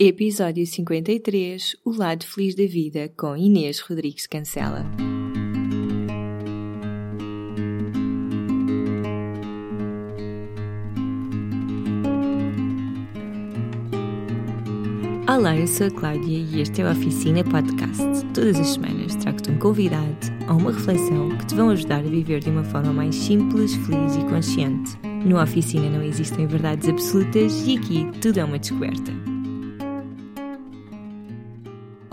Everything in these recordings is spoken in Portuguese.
Episódio 53 O Lado Feliz da Vida com Inês Rodrigues Cancela. Olá, eu sou a Cláudia e este é o Oficina Podcast. Todas as semanas trago-te um convidado ou uma reflexão que te vão ajudar a viver de uma forma mais simples, feliz e consciente. No Oficina não existem verdades absolutas e aqui tudo é uma descoberta.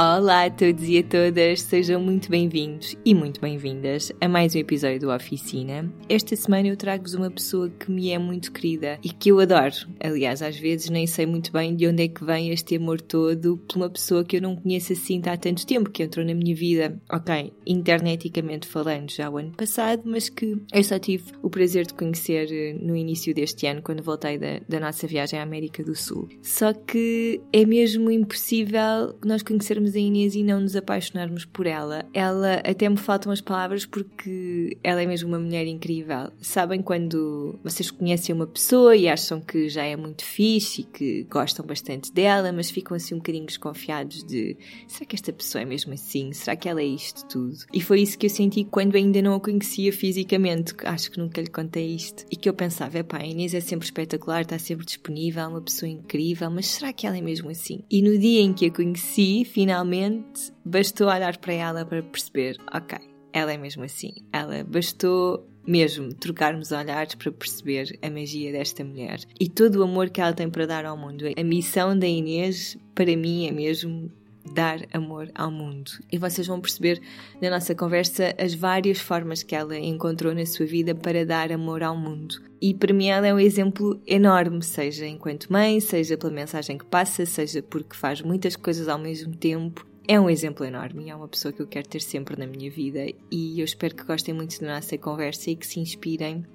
Olá a todos e a todas, sejam muito bem-vindos e muito bem-vindas a mais um episódio do Oficina. Esta semana eu trago-vos uma pessoa que me é muito querida e que eu adoro. Aliás, às vezes nem sei muito bem de onde é que vem este amor todo por uma pessoa que eu não conheço assim há tanto tempo, que entrou na minha vida, ok, interneticamente falando já o ano passado, mas que eu só tive o prazer de conhecer eh, no início deste ano, quando voltei da, da nossa viagem à América do Sul. Só que é mesmo impossível nós conhecermos a Inês e não nos apaixonarmos por ela. Ela até me faltam as palavras porque ela é mesmo uma mulher incrível. Sabem quando vocês conhecem uma pessoa e acham que já é muito fixe e que gostam bastante dela, mas ficam assim um bocadinho desconfiados de será que esta pessoa é mesmo assim? Será que ela é isto tudo? E foi isso que eu senti quando ainda não a conhecia fisicamente. Acho que nunca lhe contei isto. E que eu pensava, pá, a Inês é sempre espetacular, está sempre disponível, é uma pessoa incrível, mas será que ela é mesmo assim? E no dia em que a conheci, finalmente finalmente bastou olhar para ela para perceber, ok, ela é mesmo assim. Ela bastou mesmo trocarmos olhares para perceber a magia desta mulher e todo o amor que ela tem para dar ao mundo. A missão da Inês, para mim, é mesmo dar amor ao mundo. E vocês vão perceber na nossa conversa as várias formas que ela encontrou na sua vida para dar amor ao mundo. E para mim ela é um exemplo enorme, seja enquanto mãe, seja pela mensagem que passa, seja porque faz muitas coisas ao mesmo tempo. É um exemplo enorme e é uma pessoa que eu quero ter sempre na minha vida e eu espero que gostem muito da nossa conversa e que se inspirem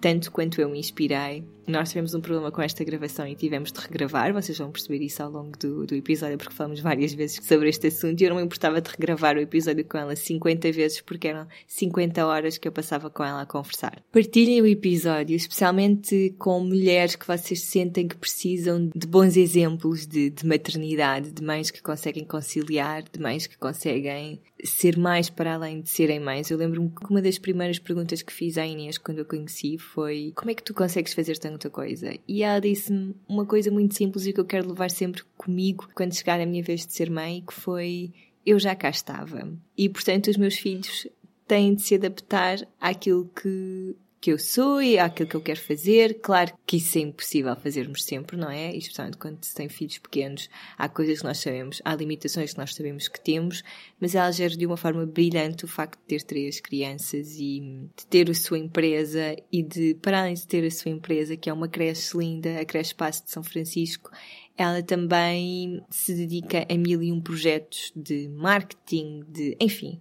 tanto quanto eu me inspirei nós tivemos um problema com esta gravação e tivemos de regravar, vocês vão perceber isso ao longo do, do episódio, porque falamos várias vezes sobre este assunto e eu não me importava de regravar o episódio com ela 50 vezes, porque eram 50 horas que eu passava com ela a conversar. Partilhem o episódio, especialmente com mulheres que vocês sentem que precisam de bons exemplos de, de maternidade, de mães que conseguem conciliar, de mães que conseguem ser mais para além de serem mães. Eu lembro-me que uma das primeiras perguntas que fiz à Inês quando eu conheci foi como é que tu consegues fazer tanto muita coisa. E ela disse-me uma coisa muito simples e que eu quero levar sempre comigo quando chegar a minha vez de ser mãe, que foi eu já cá estava. E portanto os meus filhos têm de se adaptar àquilo que que eu sou e àquilo que eu quero fazer. Claro que isso é impossível fazermos sempre, não é? especialmente quando se tem filhos pequenos, há coisas que nós sabemos, há limitações que nós sabemos que temos, mas ela gera de uma forma brilhante o facto de ter três crianças e de ter a sua empresa e de, para além de ter a sua empresa, que é uma creche linda, a creche Passo de São Francisco, ela também se dedica a mil e um projetos de marketing, de, enfim,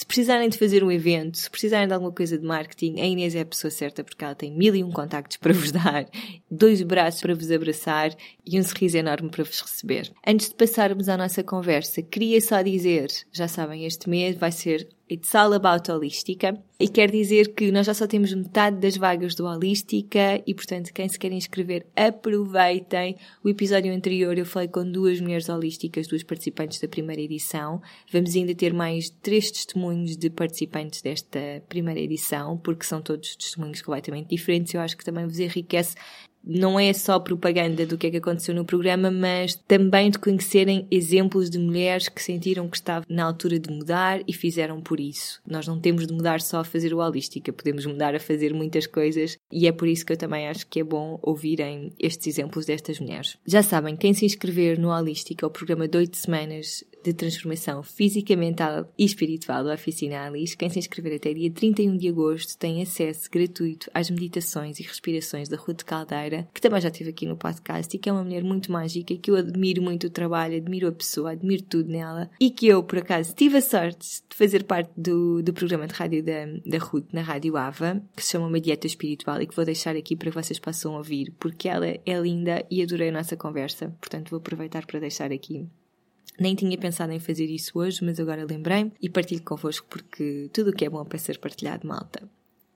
se precisarem de fazer um evento, se precisarem de alguma coisa de marketing, a Inês é a pessoa certa porque ela tem mil e um contactos para vos dar, dois braços para vos abraçar e um sorriso enorme para vos receber. Antes de passarmos à nossa conversa, queria só dizer, já sabem, este mês vai ser It's All About Holística. E quer dizer que nós já só temos metade das vagas do Holística e, portanto, quem se quer inscrever, aproveitem. O episódio anterior eu falei com duas mulheres holísticas, duas participantes da primeira edição. Vamos ainda ter mais três testemunhos de participantes desta primeira edição, porque são todos testemunhos completamente diferentes. Eu acho que também vos enriquece não é só propaganda do que é que aconteceu no programa, mas também de conhecerem exemplos de mulheres que sentiram que estava na altura de mudar e fizeram por isso. Nós não temos de mudar só a fazer o holística, podemos mudar a fazer muitas coisas e é por isso que eu também acho que é bom ouvirem estes exemplos destas mulheres. Já sabem, quem se inscrever no Holística, o programa de 8 semanas de transformação física, mental e espiritual da Oficina Alice, quem se inscrever até dia 31 de agosto tem acesso gratuito às meditações e respirações da Ruth Caldeira, que também já tive aqui no podcast e que é uma mulher muito mágica que eu admiro muito o trabalho, admiro a pessoa, admiro tudo nela e que eu, por acaso, tive a sorte de fazer parte do, do programa de rádio da, da Ruth na Rádio Ava, que se chama Uma Dieta Espiritual e que vou deixar aqui para que vocês possam ouvir, porque ela é linda e adorei a nossa conversa, portanto vou aproveitar para deixar aqui nem tinha pensado em fazer isso hoje, mas agora lembrei-me e partilho convosco porque tudo o que é bom para ser partilhado, malta.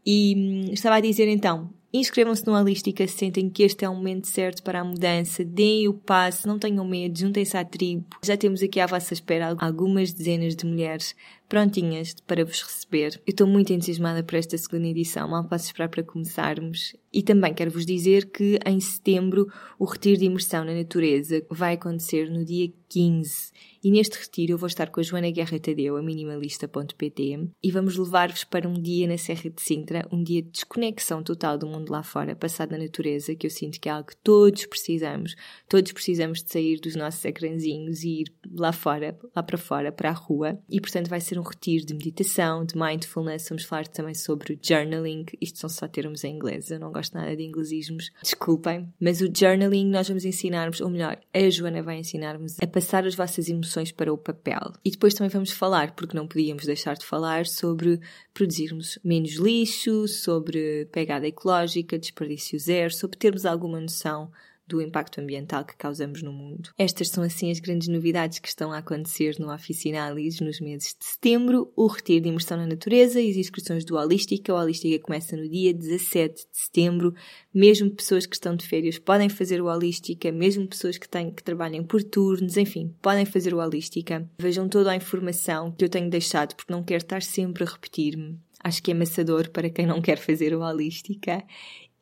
E hum, estava a dizer então, inscrevam-se no Holística se sentem que este é o momento certo para a mudança, deem o passo, não tenham medo, juntem-se à tribo. Já temos aqui à vossa espera algumas dezenas de mulheres prontinhas para vos receber. Eu estou muito entusiasmada por esta segunda edição, mal posso esperar para começarmos. E também quero vos dizer que em setembro o retiro de imersão na natureza vai acontecer no dia 15 e neste retiro eu vou estar com a Joana Guerra Tadeu, a minimalista.pt, e vamos levar-vos para um dia na Serra de Sintra, um dia de desconexão total do mundo lá fora, passado na natureza, que eu sinto que é algo que todos precisamos. Todos precisamos de sair dos nossos ecrãzinhos e ir lá fora, lá para fora, para a rua. E portanto vai ser um retiro de meditação, de mindfulness. Vamos falar também sobre o journaling. Isto são só termos em inglês, eu não gosto nada de inglesismos, desculpem. Mas o journaling nós vamos ensinar-vos, ou melhor, a Joana vai ensinar-vos a passar as vossas emoções para o papel. E depois também vamos falar, porque não podíamos deixar de falar, sobre produzirmos menos lixo, sobre pegada ecológica, desperdício zero, sobre termos alguma noção do impacto ambiental que causamos no mundo. Estas são assim as grandes novidades que estão a acontecer no Oficinalis nos meses de setembro, o retiro de imersão na natureza e as inscrições do Holística. O Holística começa no dia 17 de setembro. Mesmo pessoas que estão de férias podem fazer o Holística, mesmo pessoas que, têm, que trabalham por turnos, enfim, podem fazer o Holística. Vejam toda a informação que eu tenho deixado porque não quero estar sempre a repetir-me. Acho que é amassador para quem não quer fazer o Holística.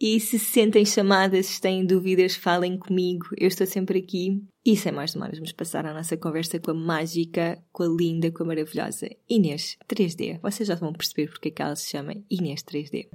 E se se sentem chamadas, se têm dúvidas, falem comigo. Eu estou sempre aqui. E sem mais demoras, vamos passar a nossa conversa com a mágica, com a linda, com a maravilhosa Inês 3D. Vocês já vão perceber porque é que ela se chama Inês 3D.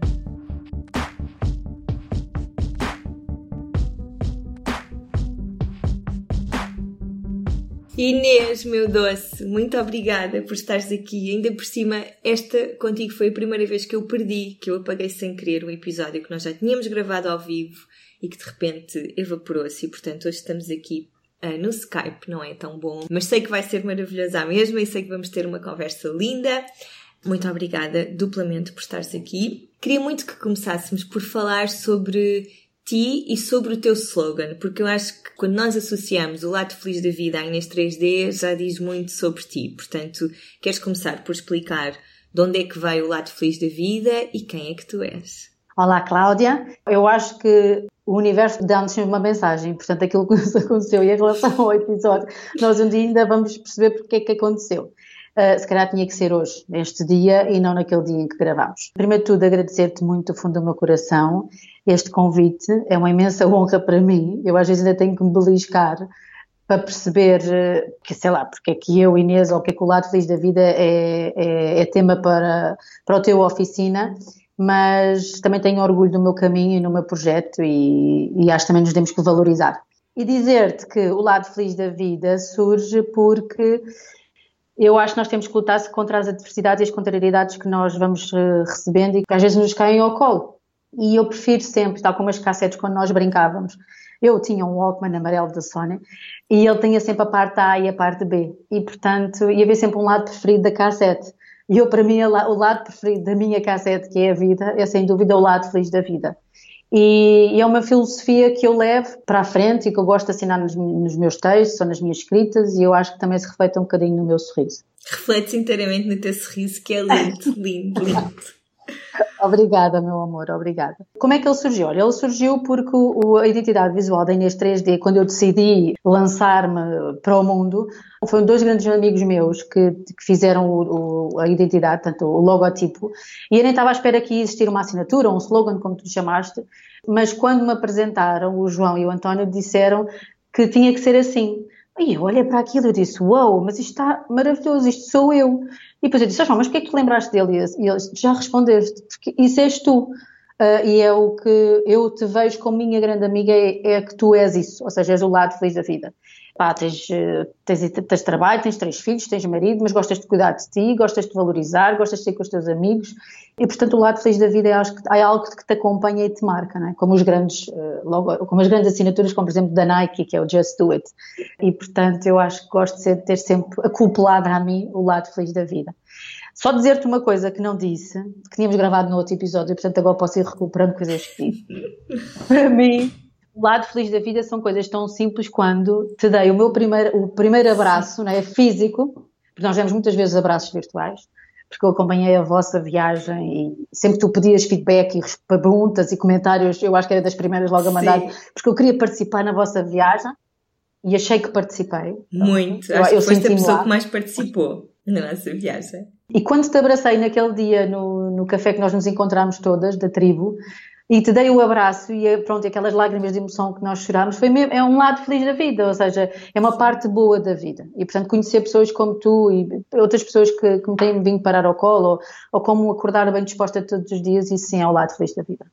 Inês, meu doce, muito obrigada por estares aqui. Ainda por cima, esta contigo foi a primeira vez que eu perdi, que eu apaguei sem querer um episódio que nós já tínhamos gravado ao vivo e que de repente evaporou-se. E portanto, hoje estamos aqui uh, no Skype, não é tão bom, mas sei que vai ser maravilhosa mesmo e sei que vamos ter uma conversa linda. Muito obrigada duplamente por estares aqui. Queria muito que começássemos por falar sobre ti e sobre o teu slogan, porque eu acho que quando nós associamos o lado feliz da vida à Inês 3D, já diz muito sobre ti. Portanto, queres começar por explicar de onde é que veio o lado feliz da vida e quem é que tu és? Olá, Cláudia. Eu acho que o universo dá-nos uma mensagem, portanto, aquilo que nos aconteceu e em relação ao episódio, nós um dia ainda vamos perceber porque é que aconteceu. Uh, se calhar tinha que ser hoje, neste dia, e não naquele dia em que gravamos. Primeiro de tudo, agradecer-te muito do fundo do meu coração este convite, é uma imensa honra para mim. Eu às vezes ainda tenho que me beliscar para perceber eh, que, sei lá, porque é que eu, Inês, ou que é que o lado feliz da vida é, é, é tema para, para o teu oficina, mas também tenho orgulho do meu caminho e no meu projeto e, e acho que também nos temos que valorizar. E dizer-te que o lado feliz da vida surge porque eu acho que nós temos que lutar contra as adversidades e as contrariedades que nós vamos eh, recebendo e que às vezes nos caem ao colo. E eu prefiro sempre, tal como as cassetes quando nós brincávamos. Eu tinha um Walkman amarelo da Sony e ele tinha sempre a parte A e a parte B. E, portanto, ia haver sempre um lado preferido da cassete. E eu, para mim, o lado preferido da minha cassete, que é a vida, é sem dúvida o lado feliz da vida. E, e é uma filosofia que eu levo para a frente e que eu gosto de assinar nos, nos meus textos ou nas minhas escritas e eu acho que também se reflete um bocadinho no meu sorriso. Reflete-se inteiramente no teu sorriso, que é lindo, lindo, lindo. Obrigada, meu amor, obrigada. Como é que ele surgiu? Olha, ele surgiu porque o, a identidade visual da Inês 3D, quando eu decidi lançar-me para o mundo, foram dois grandes amigos meus que, que fizeram o, o, a identidade, portanto, o logotipo, e eu nem estava à espera que existir uma assinatura, um slogan, como tu chamaste, mas quando me apresentaram, o João e o António disseram que tinha que ser assim. E eu olhei para aquilo e disse, uau, wow, mas isto está maravilhoso, isto sou eu. E depois eu disse, mas porquê é que te lembraste dele? E ele já respondeste, porque isso és tu. Uh, e é o que eu te vejo como minha grande amiga, é, é, que tu és isso, ou seja, és o lado feliz da vida. Pá, tens, eh, tens, tens, trabalho, tens três filhos, tens marido, mas gostas de cuidar de ti, gostas de valorizar, gostas de ser com os teus amigos e, portanto, o lado feliz da vida é, é algo que te acompanha e te marca, não é? como, os grandes, eh, logo, como as grandes assinaturas, como por exemplo da Nike, que é o Just Do It. E, portanto, eu acho que gosto de ter sempre acoplado a mim o lado feliz da vida. Só dizer-te uma coisa que não disse, que tínhamos gravado no outro episódio, e portanto agora posso ir recuperando coisas que disse. Para mim, o lado feliz da vida são coisas tão simples quando te dei o meu primeiro, o primeiro abraço, não é? Físico, porque nós demos muitas vezes abraços virtuais, porque eu acompanhei a vossa viagem e sempre que tu pedias feedback e perguntas e comentários, eu acho que era das primeiras logo a mandar, Sim. porque eu queria participar na vossa viagem e achei que participei. Muito, eu, acho eu que foste a pessoa lá. que mais participou na nossa viagem. E quando te abracei naquele dia no, no café que nós nos encontramos todas, da tribo, e te dei o abraço e pronto, aquelas lágrimas de emoção que nós chorámos, foi mesmo, é um lado feliz da vida, ou seja, é uma parte boa da vida. E portanto, conhecer pessoas como tu e outras pessoas que, que me têm vindo parar ao colo, ou, ou como acordar bem disposta todos os dias, isso sim é o lado feliz da vida.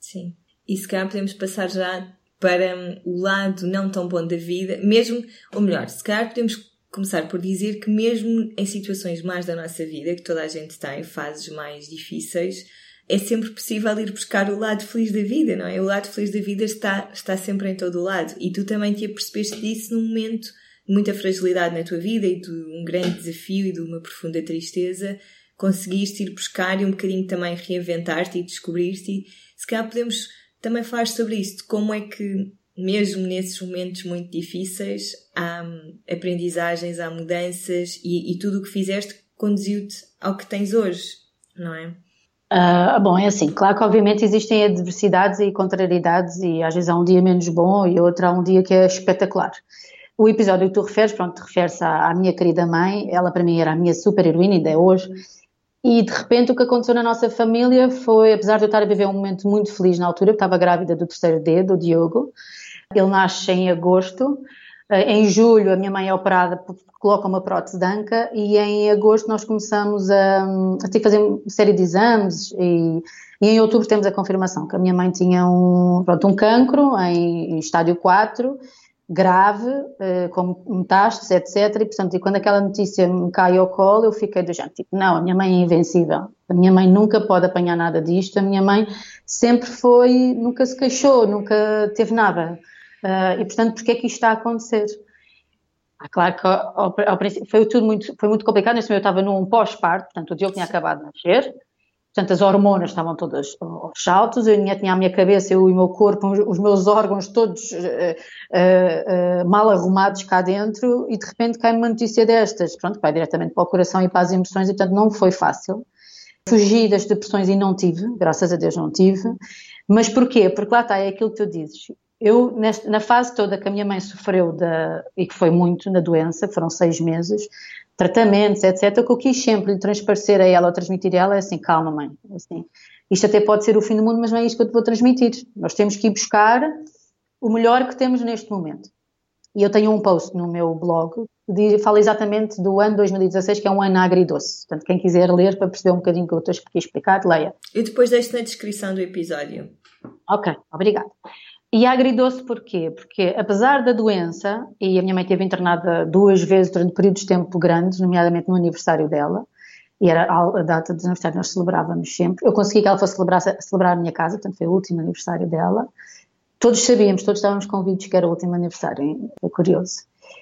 Sim. E se calhar podemos passar já para o lado não tão bom da vida, mesmo, ou melhor, se calhar podemos começar por dizer que mesmo em situações mais da nossa vida, que toda a gente tem, fases mais difíceis, é sempre possível ir buscar o lado feliz da vida, não é? O lado feliz da vida está, está sempre em todo o lado. E tu também te apercebeste disso num momento de muita fragilidade na tua vida e de um grande desafio e de uma profunda tristeza. Conseguiste ir buscar e um bocadinho também reinventar-te e descobrir-te. Se calhar podemos também falar sobre isso, de como é que, mesmo nesses momentos muito difíceis, há hum, aprendizagens, há mudanças e, e tudo o que fizeste conduziu-te ao que tens hoje, não é? Uh, bom, é assim, claro que obviamente existem adversidades e contrariedades e às vezes há um dia menos bom e outro há um dia que é espetacular. O episódio que tu referes, pronto, refere-se à, à, minha querida mãe, ela para mim era a minha super heroína, ainda é hoje, e de repente o que aconteceu na nossa família foi, apesar de eu estar a viver um momento muito feliz na altura, eu estava grávida do terceiro dedo, do Diogo, ele nasce em agosto, em julho a minha mãe é operada, coloca uma prótese de anca e em agosto nós começamos a, a ter que fazer uma série de exames e, e, em outubro temos a confirmação que a minha mãe tinha um, pronto, um cancro em, em estádio 4, grave, eh, com metástases, etc. E, portanto, e quando aquela notícia me cai ao colo, eu fiquei do género, tipo, não, a minha mãe é invencível. A minha mãe nunca pode apanhar nada disto. A minha mãe sempre foi, nunca se queixou, nunca teve nada. Uh, e, portanto, porquê é que isto está a acontecer? Ah, claro que ao, ao, princípio foi tudo muito, foi muito complicado. Neste momento eu estava num pós-parto, portanto, o Diogo tinha acabado de nascer, portanto, as hormonas estavam todas aos saltos, eu tinha, tinha a minha cabeça, eu e o meu corpo, os meus órgãos todos uh, uh, mal arrumados cá dentro, e de repente cai uma notícia destas. Pronto, vai diretamente para o coração e para as emoções, e portanto não foi fácil. Fugi das depressões e não tive, graças a Deus não tive. Mas porquê? Porque lá está, é aquilo que tu dizes eu, nesta, na fase toda que a minha mãe sofreu da, e que foi muito na doença, foram seis meses, tratamentos, etc., o que eu quis sempre lhe transparecer a ela ou transmitir a ela é assim, calma mãe, assim, isto até pode ser o fim do mundo, mas não é isto que eu te vou transmitir. Nós temos que ir buscar o melhor que temos neste momento. E eu tenho um post no meu blog que fala exatamente do ano 2016, que é um ano agridoce. Portanto, quem quiser ler para perceber um bocadinho o que eu estou a explicar, leia. Eu depois deixo na descrição do episódio. Ok, obrigada. E agridou-se porquê? Porque apesar da doença, e a minha mãe esteve internada duas vezes durante períodos de tempo grandes, nomeadamente no aniversário dela, e era a data do aniversário nós celebrávamos sempre, eu consegui que ela fosse celebrar, celebrar a minha casa, portanto foi o último aniversário dela. Todos sabíamos, todos estávamos convictos que era o último aniversário, é curioso.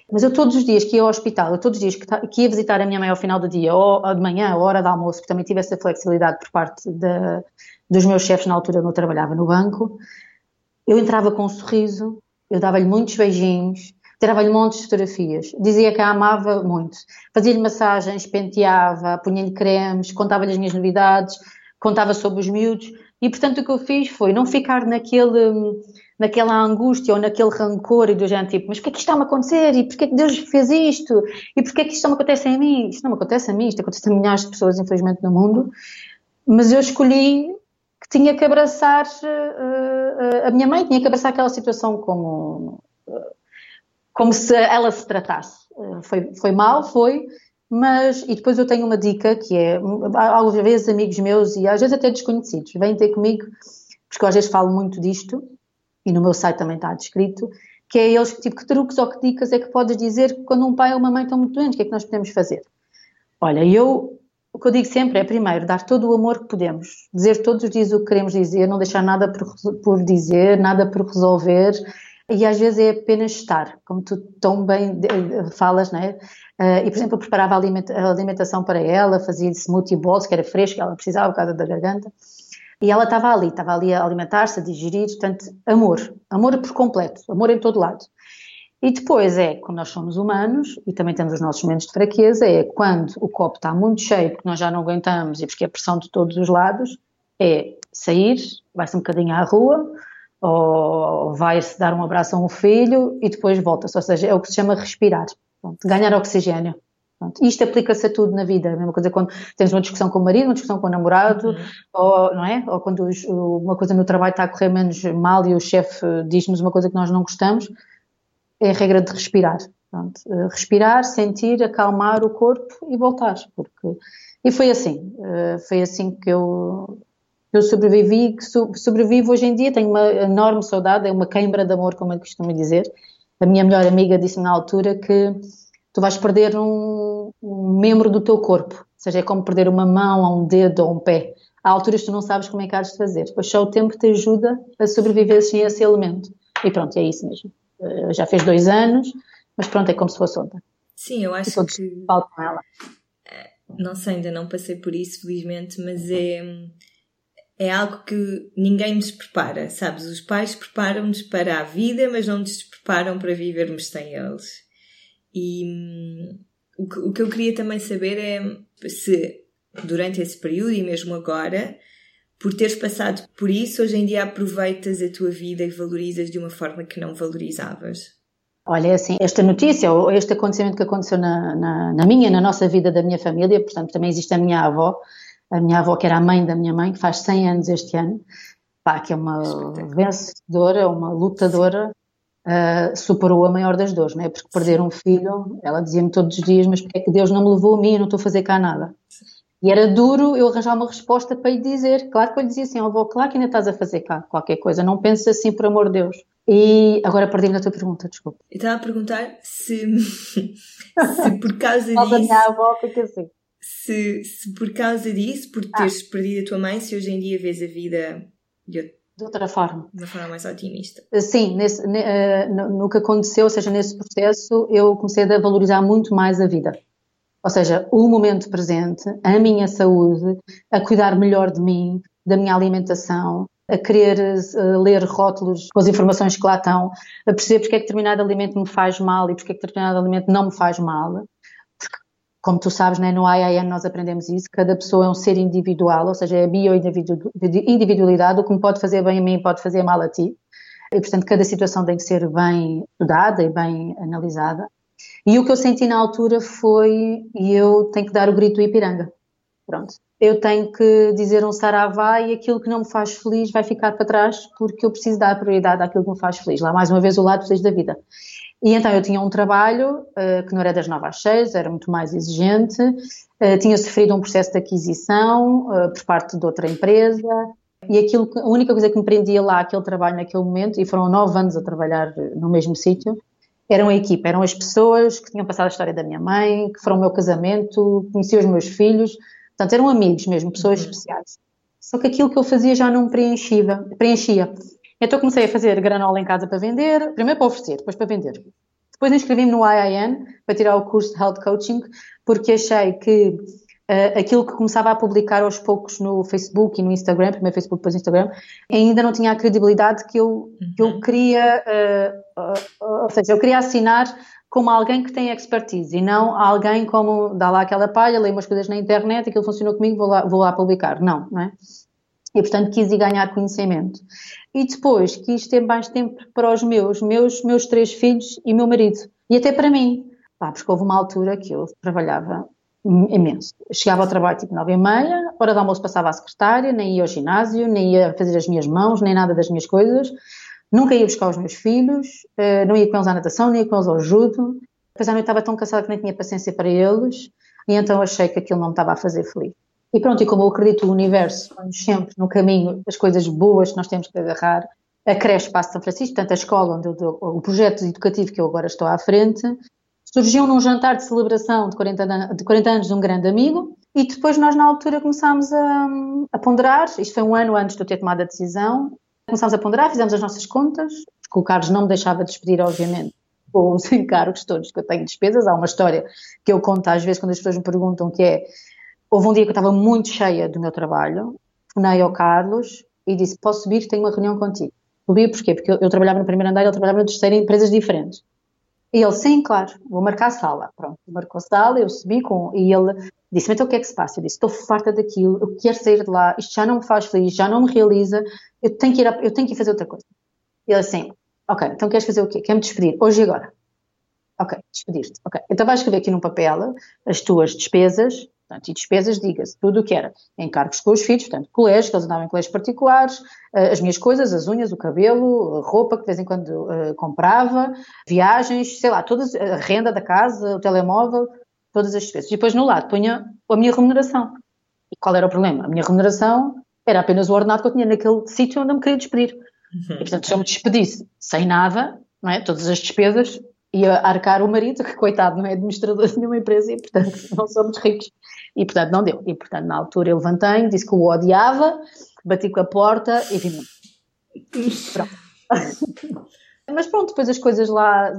Mas eu todos os dias que ia ao hospital, eu todos os dias que, ia visitar a minha mãe ao final do dia, ou de manhã, a hora do almoço, que também tive essa flexibilidade por parte de, dos meus chefes na altura, eu trabalhava no banco, eu entrava com um sorriso, eu dava-lhe muitos beijinhos, tirava-lhe montes de fotografias, dizia que a amava muito, fazia-lhe massagens, penteava, punha-lhe cremes, contava-lhe as minhas novidades, contava sobre os miúdos, e portanto o que eu fiz foi não ficar naquele, naquela angústia ou naquele rancor e do género tipo, mas porquê é que isto está-me a acontecer? E porquê é que Deus fez isto? E porquê é que isto não me acontece a mim? Isto não me acontece a mim, isto acontece a milhares de pessoas, infelizmente, no mundo, mas eu escolhi que tinha que abraçar uh, a minha mãe, tinha que abraçar aquela situação como, como se ela se tratasse. Uh, foi, foi mal, foi, mas, e depois eu tenho uma dica que é, às vezes amigos meus e às vezes até desconhecidos, vêm ter comigo, porque eu às vezes falo muito disto, e no meu site também está descrito, que é eles, tipo, que truques ou que dicas é que podes dizer quando um pai ou uma mãe estão muito doentes, o que é que nós podemos fazer? Olha, eu o que eu digo sempre é, primeiro, dar todo o amor que podemos, dizer todos os dias o que queremos dizer, não deixar nada por, por dizer, nada por resolver, e às vezes é apenas estar, como tu tão bem falas, não é? Uh, e, por exemplo, eu preparava a, alimentação para ela, fazia smoothie bowls, que era fresco, ela precisava por causa da garganta, e ela estava ali, estava ali a alimentar-se, a digerir, portanto, amor, amor por completo, amor em todo lado. E depois é, quando nós somos humanos e também temos os nossos momentos de fraqueza, é quando o copo está muito cheio porque nós já não aguentamos e porque é pressão de todos os lados, é sair, vai-se um bocadinho à rua, ou vai-se dar um abraço a um filho e depois volta-se. Ou seja, é o que se chama respirar, Pronto, ganhar oxigênio. Pronto. Isto aplica-se a tudo na vida. A mesma coisa quando tens uma discussão com o marido, uma discussão com o namorado, uhum. ou, não é? ou quando uma coisa no trabalho está a correr menos mal e o chefe diz-nos uma coisa que nós não gostamos, é a regra de respirar. Pronto. Eh, respirar, sentir, acalmar o corpo e voltar. Porque... E foi assim. Eh, foi assim que eu eu sobrevivi, que sobrevivo hoje em dia, tenho uma enorme saudade, é uma queimbra de amor, como eu costumo dizer. A minha melhor amiga disse na altura que tu vais perder um, um membro do teu corpo, ou seja, é como perder uma mão, ou um dedo, ou um pé. Há alturas que tu não sabes como é que hás de fazer, pois só o tempo te ajuda a sobreviver sem esse elemento. E pronto, é isso mesmo. Eh, já fez dois anos, mas pronto, é como se fosse ontem. Sim, eu acho que. Falo com ela. Eh, não sei, ainda não passei por isso, felizmente, mas é é algo que ninguém nos prepara, sabes? Os pais preparam-nos para a vida, mas não nos preparam para vivermos sem eles. E hum, o, que, o que eu queria também saber é se durante esse período e mesmo agora, por teres passado por isso, hoje em dia aproveitas a tua vida e valorizas de uma forma que não valorizavas. Olha, é assim, esta notícia, ou este acontecimento que aconteceu na, na, na minha, na nossa vida da minha família, portanto, também existe a minha avó, a minha avó, que era a mãe da minha mãe, que faz 100 anos este ano, pá, que é uma vencedora, uma lutadora, uh, superou a maior das dores, não é? Porque perder um filho, ela dizia-me todos os dias, mas porque é que Deus não me levou a mim e não estou a fazer cá nada? E era duro eu arranjar uma resposta para lhe dizer, claro que eu lhe dizia assim, avó, claro que ainda estás a fazer cá qualquer coisa, não penses assim, por amor de Deus. E agora perdi-me na tua pergunta, desculpa. Eu estava a perguntar se, se por causa disso... a minha avó, porque assim se, se por causa disso, por ah. teres ah. perdido a tua mãe, se hoje em dia vês a vida de, de outra forma. De uma forma mais otimista. Sim, nesse, uh, no, no, que aconteceu, ou seja, nesse processo, eu comecei a valorizar muito mais a vida. Ou seja, o momento presente, a minha saúde, a cuidar melhor de mim, da minha alimentação, a querer uh, ler rótulos com as informações que lá estão, a perceber porque é que determinado alimento me faz mal e porque é que determinado alimento não me faz mal como tu sabes, né, no IAN nós aprendemos isso, cada pessoa é um ser individual, ou seja, é a bioindividualidade, o que me pode fazer bem a mim pode fazer mal a ti. E, portanto, cada situação tem que ser bem estudada e bem analisada. E o que eu senti na altura foi, e eu tenho que dar o grito do Ipiranga. Pronto. Eu tenho que dizer um saravá e aquilo que não me faz feliz vai ficar para trás porque eu preciso dar prioridade àquilo que me faz feliz. Lá, mais uma vez, o lado feliz da vida. E então eu tinha um trabalho uh, que não era das 9 às 6, era muito mais exigente, uh, tinha sofrido um processo de aquisição uh, por parte de outra empresa, e aquilo, a única coisa que me prendia lá, aquele trabalho naquele momento, e foram nove anos a trabalhar no mesmo sítio, eram a equipa, eram as pessoas que tinham passado a história da minha mãe, que foram o meu casamento, conheci os meus filhos, portanto eram amigos mesmo, pessoas uhum. especiais. Só que aquilo que eu fazia já não preenchia. preenchia. Então comecei a fazer granola em casa para vender, primeiro para oferecer, depois para vender. Depois inscrevi-me no IIN para tirar o curso de Health Coaching, porque achei que uh, aquilo que começava a publicar aos poucos no Facebook e no Instagram, primeiro Facebook, depois Instagram, ainda não tinha a credibilidade que eu, que eu uhum. queria, uh, uh, ou seja, eu queria assinar como alguém que tem expertise e não alguém como dá lá aquela palha, lê umas coisas na internet, aquilo funcionou comigo, vou lá, vou lá publicar. Não, não é? E, portanto, quis ir ganhar conhecimento. E depois quis ter mais tempo para os meus, meus, meus três filhos e meu marido. E até para mim. Pá, porque houve uma altura que eu trabalhava imenso. Chegava ao trabalho tipo nove e meia, hora do almoço passava à secretária, nem ia ao ginásio, nem ia fazer as minhas mãos, nem nada das minhas coisas. Nunca ia buscar os meus filhos, eh, não ia com eles à natação, nem ia com eles ao judo. Depois à noite estava tão cansada que nem tinha paciência para eles. E então achei que aquilo não me estava a fazer feliz. E pronto, e como eu acredito, o universo sempre no caminho as coisas boas que nós temos que agarrar. A creche Passo São Francisco, portanto, a escola onde eu, o projeto educativo que eu agora estou à frente, surgiu num jantar de celebração de 40, de 40 anos de um grande amigo e depois nós na altura começámos a, a, ponderar, isto foi um ano antes de eu ter tomado a decisão, começámos a ponderar, fizemos as nossas contas, porque o Carlos não me deixava despedir, obviamente, com os encargos todos que eu tenho despesas. Há uma história que eu conto às vezes quando as pessoas me perguntam que é Houve um dia que eu estava muito cheia do meu trabalho, telefonei ao Carlos e disse: Posso subir? Tenho uma reunião contigo. Subi porquê? Porque eu, eu, trabalhava no primeiro andar e ele trabalhava no terceiro em empresas diferentes. E ele, sim, claro, vou marcar a sala. Pronto, marcou a sala, eu subi com, e ele disse, então o que é que se passa? Eu disse, estou farta daquilo, eu quero sair de lá, isto já não me faz feliz, já não me realiza, eu tenho que ir, a, eu tenho que ir fazer outra coisa. E ele assim, ok, então queres fazer o quê? Quer-me despedir, hoje e agora? Ok, despedir-te. Ok, então vais escrever aqui num papel as tuas despesas, Portanto, e despesas, diga-se, tudo o que era encargos com os filhos, portanto, colégios, que eles andavam em colégios particulares, eh, as minhas coisas, as unhas, o cabelo, a roupa que de vez em quando uh, comprava, viagens, sei lá, todas, a renda da casa, o telemóvel, todas as despesas. E depois no lado punha a minha remuneração. E qual era o problema? A minha remuneração era apenas o ordenado que eu tinha naquele sítio onde eu me queria despedir. Uhum. E portanto, se eu me despedisse sem nada, não é? todas as despesas, ia arcar o marido, que coitado não é administrador de nenhuma empresa e portanto não somos ricos. E portanto não deu. E portanto na altura eu levantei, disse que o odiava, bati com a porta e vim. Pronto. Mas pronto, depois as coisas lá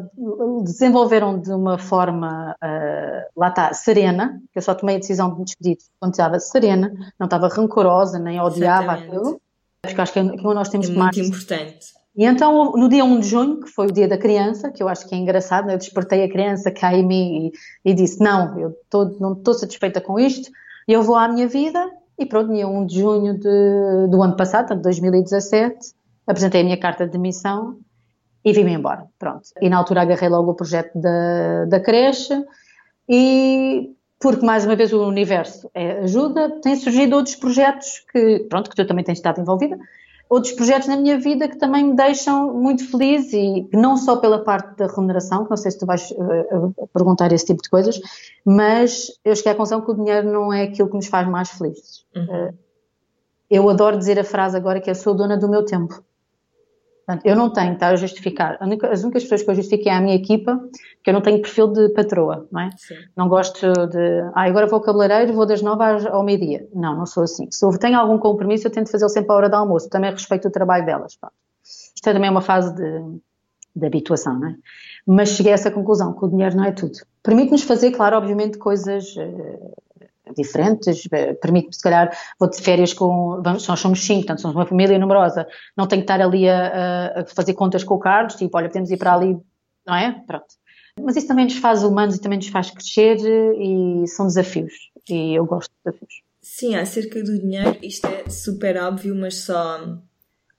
desenvolveram de uma forma, uh, lá está, serena, que eu só tomei a decisão de me despedir quando estava serena, não estava rancorosa, nem odiava Exatamente. aquilo, porque acho que é aquilo nós temos é que muito importante. E então, no dia 1 de junho, que foi o dia da criança, que eu acho que é engraçado, né? eu despertei a criança cá em mim e, e disse: Não, eu tô, não estou satisfeita com isto, eu vou à minha vida. E pronto, dia 1 de junho de, do ano passado, de 2017, apresentei a minha carta de demissão e vim-me embora. Pronto. E na altura agarrei logo o projeto da, da creche e porque mais uma vez o universo é ajuda, tem surgido outros projetos que, pronto, que tu também tens estado envolvida, outros projetos na minha vida que também me deixam muito feliz e não só pela parte da remuneração, que não sei se tu vais uh, perguntar esse tipo de coisas, mas eu cheguei à conclusão que o dinheiro não é aquilo que nos faz mais felizes. Uhum. Uh, eu adoro dizer a frase agora que eu sou dona do meu tempo. Portanto, eu não tenho estar a justificar. As únicas pessoas que eu justifico é a minha equipa, que eu não tenho perfil de patroa, não é? Sim. Não gosto de, ah, agora vou ao cabeleireiro, vou das nove ao meio-dia. Não, não sou assim. Se eu tenho algum compromisso, eu tento fazê-lo sempre à hora do almoço. Também respeito o trabalho delas. Pronto. Isto é também uma fase de, de habituação, não é? Mas cheguei a essa conclusão, que o dinheiro não é tudo. Permite-nos fazer, claro, obviamente, coisas uh, diferentes, eh, permite-me, se calhar, vou de férias com, vamos, nós somos cinco, portanto, somos uma família numerosa, não tenho que estar ali a, a, fazer contas com o Carlos, tipo, olha, podemos ir para ali, não é? Pronto. Mas isso também nos faz humanos e também nos faz crescer e são desafios, e eu gosto de desafios. Sim, acerca do dinheiro, isto é super óbvio, mas só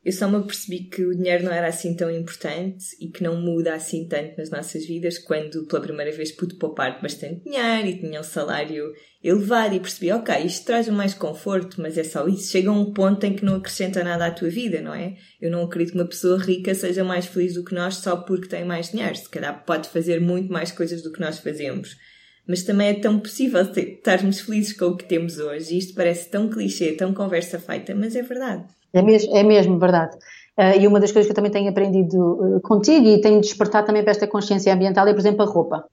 eu só me apercebi que o dinheiro não era assim tão importante e que não muda assim tanto nas nossas vidas quando pela primeira vez pude poupar bastante dinheiro e tinha um salário elevado e percebi, ok, isto traz mais conforto, mas é só isso. Chega a um ponto em que não acrescenta nada à tua vida, não é? Eu não acredito que uma pessoa rica seja mais feliz do que nós só porque tem mais dinheiro. Se calhar pode fazer muito mais coisas do que nós fazemos. Mas também é tão possível estarmos felizes com o que temos hoje. E isto parece tão clichê, tão conversa feita, mas é verdade. É mesmo, é mesmo verdade. Uh, e uma das coisas que eu também tenho aprendido uh, contigo e tenho despertado também para esta consciência ambiental é, por exemplo, a roupa.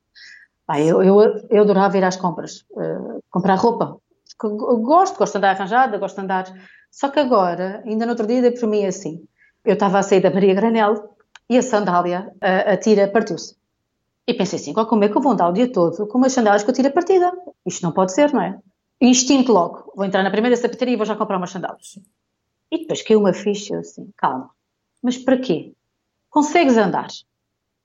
Ah, eu, eu, eu adorava ir às compras, uh, comprar roupa. Gosto, gosto de andar arranjada, gosto de andar. Só que agora, ainda no outro dia, dei por mim assim. Eu estava a sair da Maria Granel e a sandália, a, a tira, partiu-se. E pensei assim, como é que eu vou andar o dia todo com umas sandálias com a tira partida? Isto não pode ser, não é? Instinto logo. Vou entrar na primeira sapataria e vou já comprar umas sandálias. E depois caiu uma ficha assim, calma, mas para quê? Consegues andar?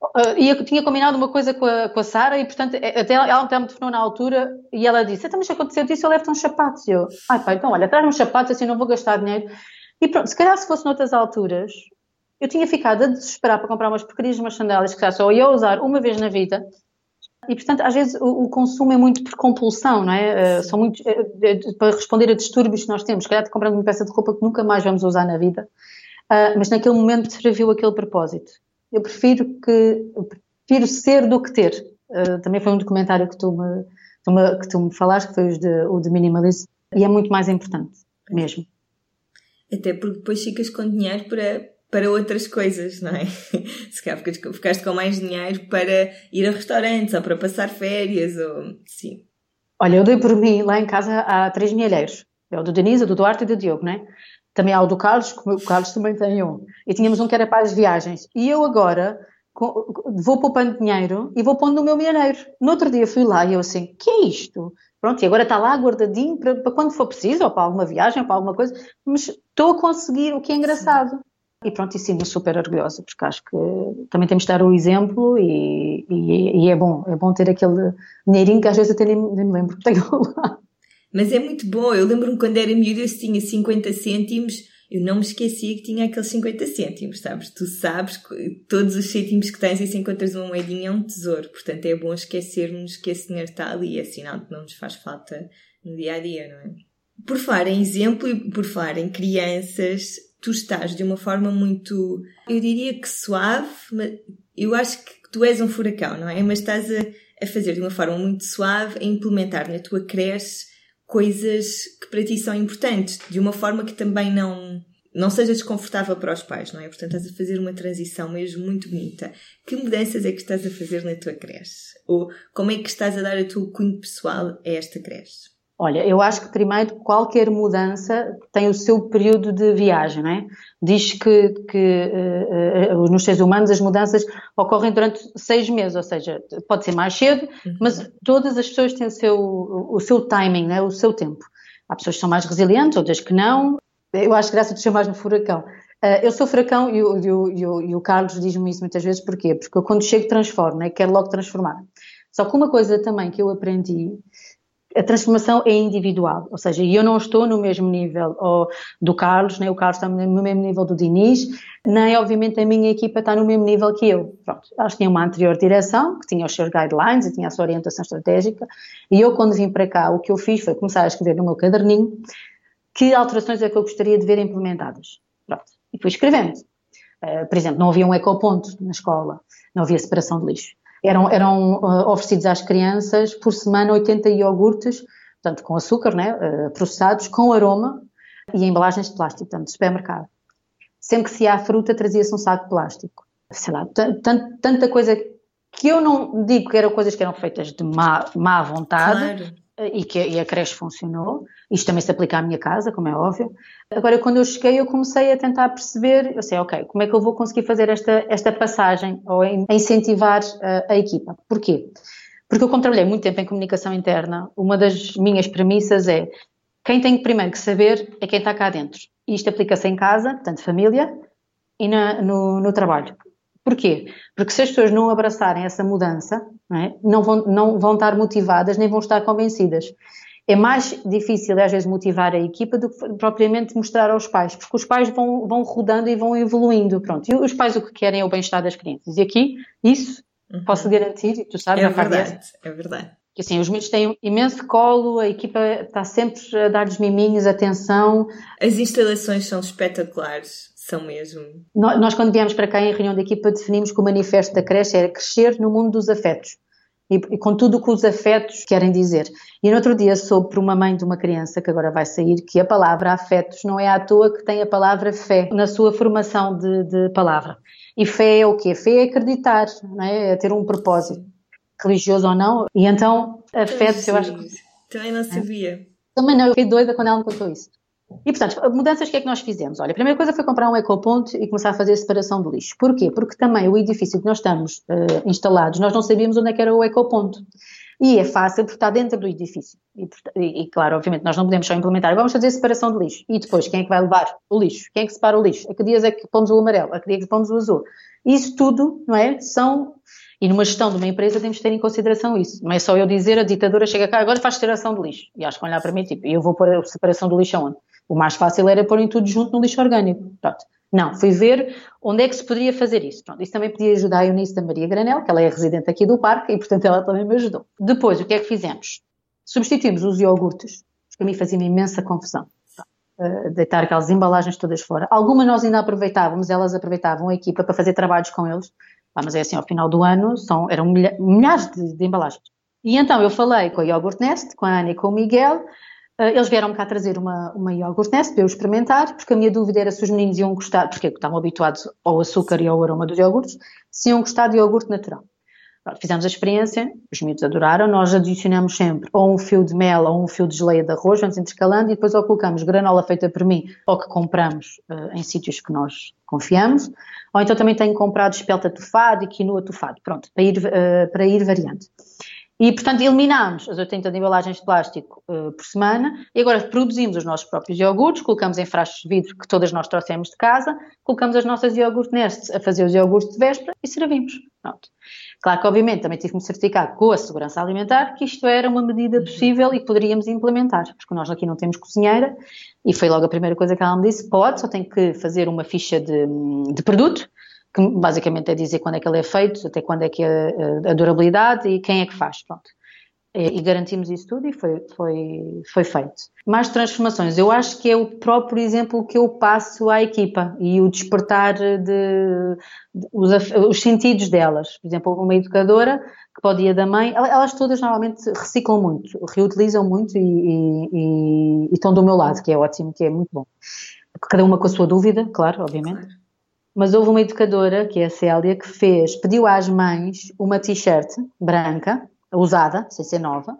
Uh, e eu tinha combinado uma coisa com a, com a Sara e, portanto, é, até ela até me telefonou na altura e ela disse, então, mas aconteceu disso, eu levo-te uns sapatos. E eu, ai pai, então olha, traz uns sapatos assim, não vou gastar dinheiro. E pronto, se calhar se fosse noutras alturas, eu tinha ficado a desesperar para comprar umas porcarias, umas sandálias que só ia usar uma vez na vida e, portanto, às vezes o, o, consumo é muito por compulsão, não é? Uh, são muito, uh, para responder a distúrbios que nós temos. Se calhar te comprando uma peça de roupa que nunca mais vamos usar na vida, uh, mas naquele momento serviu aquele propósito. Eu prefiro que, eu prefiro ser do que ter. também foi um documentário que tu me, tu me, que tu me falaste, que foi o de, o de minimalismo, e é muito mais importante, mesmo. Até porque depois ficas com dinheiro para para outras coisas, não é? Se calhar ficaste com mais dinheiro para ir a restaurantes ou para passar férias, ou sim. Olha, eu dei por mim lá em casa há três milheiros. É o do Denise, o do Duarte e do Diogo, não é? Também há o do Carlos, que o Carlos também tem um. E tínhamos um que era para as viagens. E eu agora vou poupando dinheiro e vou pondo no meu milheiro. No outro dia fui lá e eu assim, que é isto? Pronto, e agora está lá guardadinho para, para quando for preciso, ou para alguma viagem, ou para alguma coisa, mas estou a conseguir, o que é engraçado. E pronto, e sinto-me super orgulhosa, porque acho que também temos de dar o exemplo e, e, e, é bom, é bom ter aquele dinheirinho que às vezes até nem, nem me lembro que tenho lá. Mas é muito bom, eu lembro-me quando era miúdo eu tinha 50 cêntimos, eu não me esquecia que tinha aqueles 50 cêntimos, sabes? Tu sabes que todos os cêntimos que tens e se encontras uma moedinha é um tesouro, portanto é bom esquecermos que esse dinheiro está ali, é sinal que não nos faz falta no dia a dia, não é? Por falar em exemplo e por falar em crianças, tu estás de uma forma muito, eu diria que suave, mas eu acho que tu és um furacão, não é? Mas estás a, a fazer de uma forma muito suave, a implementar na tua creche coisas que para ti são importantes, de uma forma que também não, não seja desconfortável para os pais, não é? Portanto, estás a fazer uma transição mesmo muito bonita. Que mudanças é que estás a fazer na tua creche? Ou como é que estás a dar a tua cunho pessoal a esta creche? Olha, eu acho que primeiro qualquer mudança tem o seu período de viagem, não é? Diz que, que uh, nos seres humanos as mudanças ocorrem durante seis meses, ou seja, pode ser mais cedo, uhum. mas todas as pessoas têm o seu, o seu timing, né? o seu tempo. Há pessoas que são mais resilientes, outras que não. Eu acho que graças a tu chamares-me furacão. Uh, eu sou furacão e o, e o, e o, e o Carlos diz-me isso muitas vezes, porquê? Porque eu quando chego transformo, né? quero logo transformar. Só que uma coisa também que eu aprendi a transformação é individual, ou seja, eu não estou no mesmo nível ou, do Carlos, nem o Carlos está no mesmo nível do Diniz, nem obviamente a minha equipa está no mesmo nível que eu. Pronto, elas tinham uma anterior direção, que tinha os seus guidelines e tinha a sua orientação estratégica, e eu quando vim para cá, o que eu fiz foi começar a escrever no meu caderninho que alterações é que eu gostaria de ver implementadas. Pronto, e fui escrevendo. Uh, por exemplo, não havia um ecoponto na escola, não havia separação de lixo eram, eram uh, oferecidos às crianças por semana 80 iogurtes, portanto, com açúcar, né, uh, processados, com aroma e embalagens de plástico, portanto, de supermercado. Sempre que se há fruta, trazia-se um saco de plástico. Sei lá, tanta coisa que eu não digo que eram coisas que eram feitas de má, má vontade, claro e que e a creche funcionou. Isto também se aplica à minha casa, como é óbvio. Agora, quando eu cheguei, eu comecei a tentar perceber, eu sei, ok, como é que eu vou conseguir fazer esta, esta passagem ou incentivar a, a equipa? Porquê? Porque eu, como trabalhei muito tempo em comunicação interna, uma das minhas premissas é quem tem primeiro que saber é quem está cá dentro. E isto aplica-se em casa, portanto, família, e na, no, no trabalho. Porquê? Porque se as pessoas não abraçarem essa mudança, não, é? não, vão, não vão estar motivadas nem vão estar convencidas. É mais difícil, às vezes, motivar a equipa do que propriamente mostrar aos pais, porque os pais vão, vão rodando e vão evoluindo, pronto. E os pais o que querem é o bem-estar das crianças. E aqui, isso, uhum. posso garantir, e tu sabes, é verdade, é verdade. Que assim, os miúdos têm um imenso colo, a equipa está sempre a dar-lhes miminhos, atenção. As instalações são espetaculares são mesmo. Nós, quando viemos para cá em reunião de equipa, definimos que o manifesto da creche era crescer no mundo dos afetos. E, e com tudo o que os afetos querem dizer. E no outro dia soube por uma mãe de uma criança que agora vai sair que a palavra afetos não é à toa que tem a palavra fé na sua formação de, de palavra. E fé é o quê? Fé é acreditar, não é? é ter um propósito, religioso ou não. E então, afetos, eu acho que. Também não sabia. É. Também não, eu fiquei doida quando ela me contou isso. E, portanto, mudanças, que é que nós fizemos? Olha, a primeira coisa foi comprar um ecoponto e começar a fazer a separação do lixo. Porquê? Porque também o edifício que nós estamos uh, instalados, nós não sabíamos onde é que era o ecoponto. E é fácil porque está dentro do edifício. E, e, claro, obviamente, nós não podemos só implementar, vamos fazer separação de lixo. E depois, quem é que vai levar o lixo? Quem é que separa o lixo? A que dias é que pomos o amarelo? A que dia é que pomos o azul? Isso tudo, não é? São e numa gestão de uma empresa temos de ter em consideração isso. Não é só eu dizer a ditadura chega cá, agora faz separação de lixo. E acho que olhar para mim, tipo, eu vou pôr a separação do lixo aonde? O mais fácil era pôr em tudo junto no lixo orgânico. Pronto. Não, fui ver onde é que se poderia fazer isso. Pronto, isso também podia ajudar a Eunice da Maria Granel, que ela é residente aqui do parque e, portanto, ela também me ajudou. Depois, o que é que fizemos? Substituímos os iogurtes, que a mim fazia imensa confusão. Uh, deitar aquelas embalagens todas fora. Algumas nós ainda aproveitávamos, elas aproveitavam a equipa para fazer trabalhos com eles, ah, mas é assim, ao final do ano são, eram milha, milhares de, de, embalagens. E então eu falei com a Yogurt Nest, com a Ana e com o Miguel, eles vieram cá trazer uma, uma iogurte nest para eu experimentar, porque a minha dúvida era se os meninos iam gostar, porque estavam habituados ao açúcar e ao aroma dos iogurtes, se iam gostar de iogurte natural. Fizemos a experiência, os miúdos adoraram, nós adicionamos sempre ou um fio de mel ou um fio de geleia de arroz, vamos intercalando e depois ou colocamos granola feita por mim ou que compramos uh, em sítios que nós confiamos, ou então também tenho comprado espelta tufado e quinoa tufado, pronto, para ir, uh, para ir variando. E, portanto, eliminámos as 80 embalagens de plástico uh, por semana e agora produzimos os nossos próprios iogurtes, colocamos em frascos de vidro que todas nós trouxemos de casa, colocamos as nossas iogurte nests a fazer os iogurtes de véspera e servimos. Pronto. Claro que, obviamente, também tive que me certificar com a segurança alimentar que isto era uma medida possível e poderíamos implementar, porque nós aqui não temos cozinheira e foi logo a primeira coisa que ela me disse: pode, só tem que fazer uma ficha de, de produto que basicamente é dizer quando é que ele é feito, até quando é que é a durabilidade e quem é que faz, pronto. E garantimos isso tudo e foi, foi, foi feito. Mais transformações, eu acho que é o próprio exemplo que eu passo à equipa e o despertar de, de os, os, sentidos delas. Por exemplo, uma educadora que o dia da mãe, elas todas normalmente reciclam muito, reutilizam muito e, e, e estão do meu lado, que é ótimo, que é muito bom. Cada uma com a sua dúvida, claro, obviamente mas houve uma educadora, que é a Célia, que fez, pediu às mães uma t-shirt branca, usada, sem ser nova,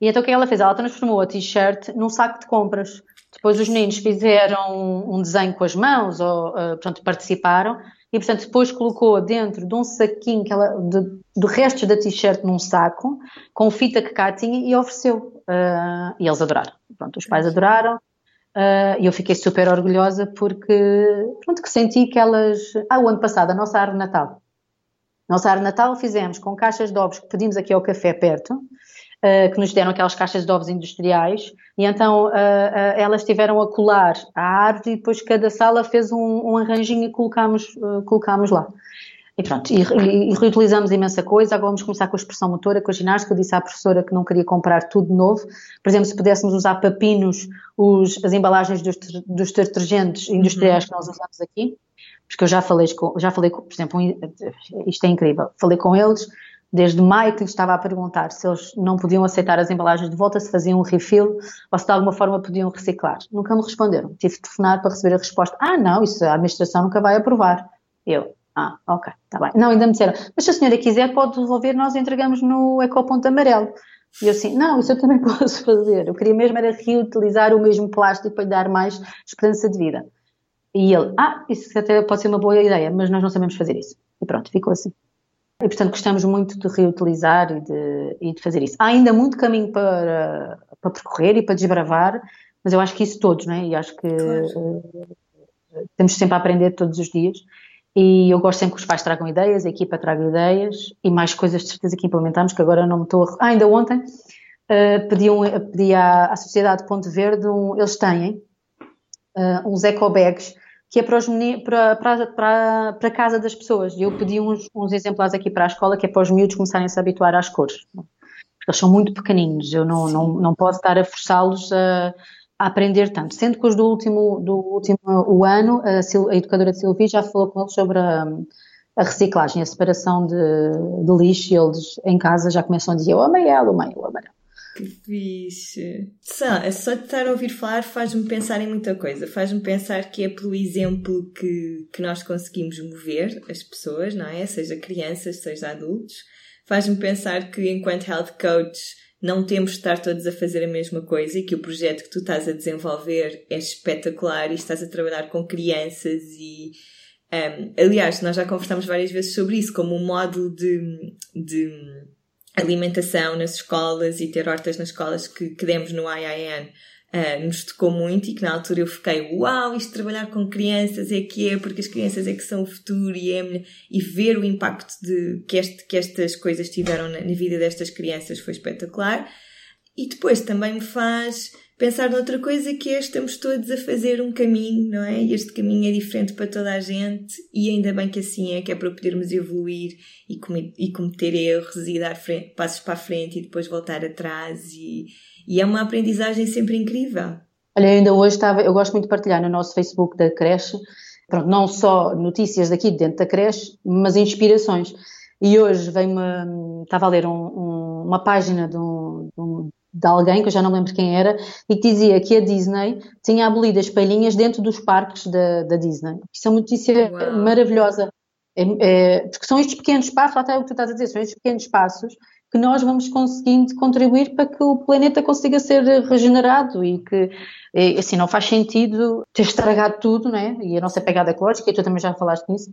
e então o que ela fez? Ela transformou a t-shirt num saco de compras. Depois os meninos fizeram um desenho com as mãos, ou, uh, portanto, participaram, e portanto depois colocou dentro de um saquinho que ela, de, do resto da t-shirt num saco, com fita que cá tinha, e ofereceu. Uh, e eles adoraram. Pronto, os pais adoraram, e uh, eu fiquei super orgulhosa porque, pronto, que senti que elas... Ah, o ano passado, a nossa árvore Natal. Nossa árvore Natal fizemos com caixas de ovos que pedimos aqui ao café perto, uh, que nos deram aquelas caixas de ovos industriais, e então uh, elas tiveram a colar a árvore e depois cada sala fez um, um arranjinho e colocámos, colocámos lá. E pronto, e, e, e, reutilizamos imensa coisa. Agora vamos começar com a expressão motora, com a ginástica. Eu disse à professora que não queria comprar tudo novo. Por exemplo, se pudéssemos usar papinos, os, as embalagens dos, dos detergentes industriais uhum. que nós usamos aqui, porque eu já falei com, já falei com, por exemplo, isto é incrível, falei com eles desde maio que lhes estava a perguntar se eles não podiam aceitar as embalagens de volta, se faziam um refill ou se de alguma forma podiam reciclar. Nunca me responderam. Tive de telefonar para receber a resposta: ah, não, isso a administração nunca vai aprovar. Eu, ah, ok, está bem. Não, ainda me disseram, mas se a senhora quiser pode devolver, nós entregamos no ecoponto amarelo. E eu assim, não, isso eu também posso fazer. Eu queria mesmo era reutilizar o mesmo plástico para lhe dar mais esperança de vida. E ele, ah, isso até pode ser uma boa ideia, mas nós não sabemos fazer isso. E pronto, ficou assim. E portanto gostamos muito de reutilizar e de, e de fazer isso. Há ainda muito caminho para, para percorrer e para desbravar, mas eu acho que isso todos, não é? E acho que claro. uh, temos sempre a aprender todos os dias. E eu gosto sempre que os pais tragam ideias, a equipa traga ideias e mais coisas de certeza que implementamos, que agora não me estou a... Ah, ainda ontem uh, pedi, um, pedi à, à Sociedade Ponte Verde, um, eles têm uh, uns eco bags que é para, os meninos, para, para, para, para a casa das pessoas. E eu pedi uns, uns exemplares aqui para a escola, que é para os miúdos começarem a se habituar às cores. Porque eles são muito pequeninos, eu não, não, não posso estar a forçá-los a a aprender tanto. Sendo que os do último, do último o ano, a, a educadora de Silvia já falou com eles sobre a, a reciclagem, a separação de, de, lixo, e eles em casa já começam a dizer o amarelo, mãe, o amarelo. Que fixe. Só, só de estar a ouvir falar faz-me pensar em muita coisa. Faz-me pensar que é pelo exemplo que, que nós conseguimos mover as pessoas, não é? Seja crianças, seja adultos. Faz-me pensar que enquanto health coach não temos de estar todos a fazer a mesma coisa e que o projeto que tu estás a desenvolver é espetacular e estás a trabalhar com crianças e um, aliás, nós já conversamos várias vezes sobre isso, como um modo de, de alimentação nas escolas e ter hortas nas escolas que, que demos no IIN nos tocou muito e que na altura eu fiquei, uau, isto trabalhar com crianças é que é, porque as crianças é que são o futuro e, é, e ver o impacto de, que, este, que estas coisas tiveram na, na vida destas crianças foi espetacular. E depois também me faz pensar noutra coisa que é estamos todos a fazer um caminho, não é? E este caminho é diferente para toda a gente e ainda bem que assim é, que é para podermos evoluir e cometer erros e dar frente, passos para a frente e depois voltar atrás e, e é uma aprendizagem sempre incrível. Olha, ainda hoje estava, eu gosto muito de partilhar no nosso Facebook da creche, pronto, não só notícias daqui dentro da creche, mas inspirações. E hoje veio-me, estava a ler um, um, uma página de, um, de, alguém, que eu já não lembro quem era, e que dizia que a Disney tinha abolido as palhinhas dentro dos parques da, da Disney. Isso é uma notícia Uau. maravilhosa. É, é, porque são estes pequenos espaços, até o que tu estás a dizer, são estes pequenos espaços que nós vamos conseguindo contribuir para que o planeta consiga ser regenerado e que, assim, não faz sentido ter estragado tudo, né? E a nossa pegada ecológica, e tu também já falaste nisso,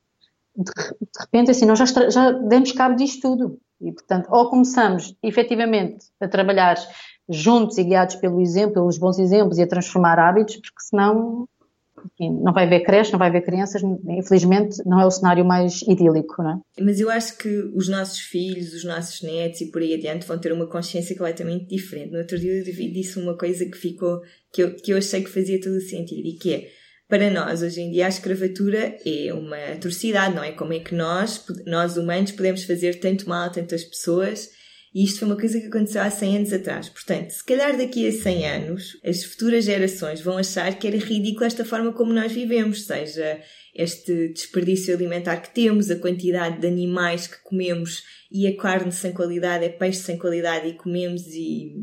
de, de repente, assim, nós já, já demos cabo disto tudo. E, portanto, ou começamos efetivamente a trabalhar juntos e guiados pelo exemplo, pelos bons exemplos e a transformar hábitos, porque senão enfim, não vai haver creche, não vai haver crianças, infelizmente não é o cenário mais idílico, não é? Mas eu acho que os nossos filhos, os nossos netos e por aí adiante vão ter uma consciência completamente diferente. No outro dia eu disse uma coisa que ficou, que eu, que eu achei que fazia todo o sentido e que é, para nós, hoje em dia, a escravatura é uma atrocidade, não é? Como é que nós, nós humanos, podemos fazer tanto mal a tantas pessoas e isto foi uma coisa que aconteceu há 100 anos atrás. Portanto, se calhar daqui a 100 anos, as futuras gerações vão achar que era ridícula esta forma como nós vivemos, seja este desperdício alimentar que temos, a quantidade de animais que comemos e a carne sem qualidade, é peixe sem qualidade e comemos e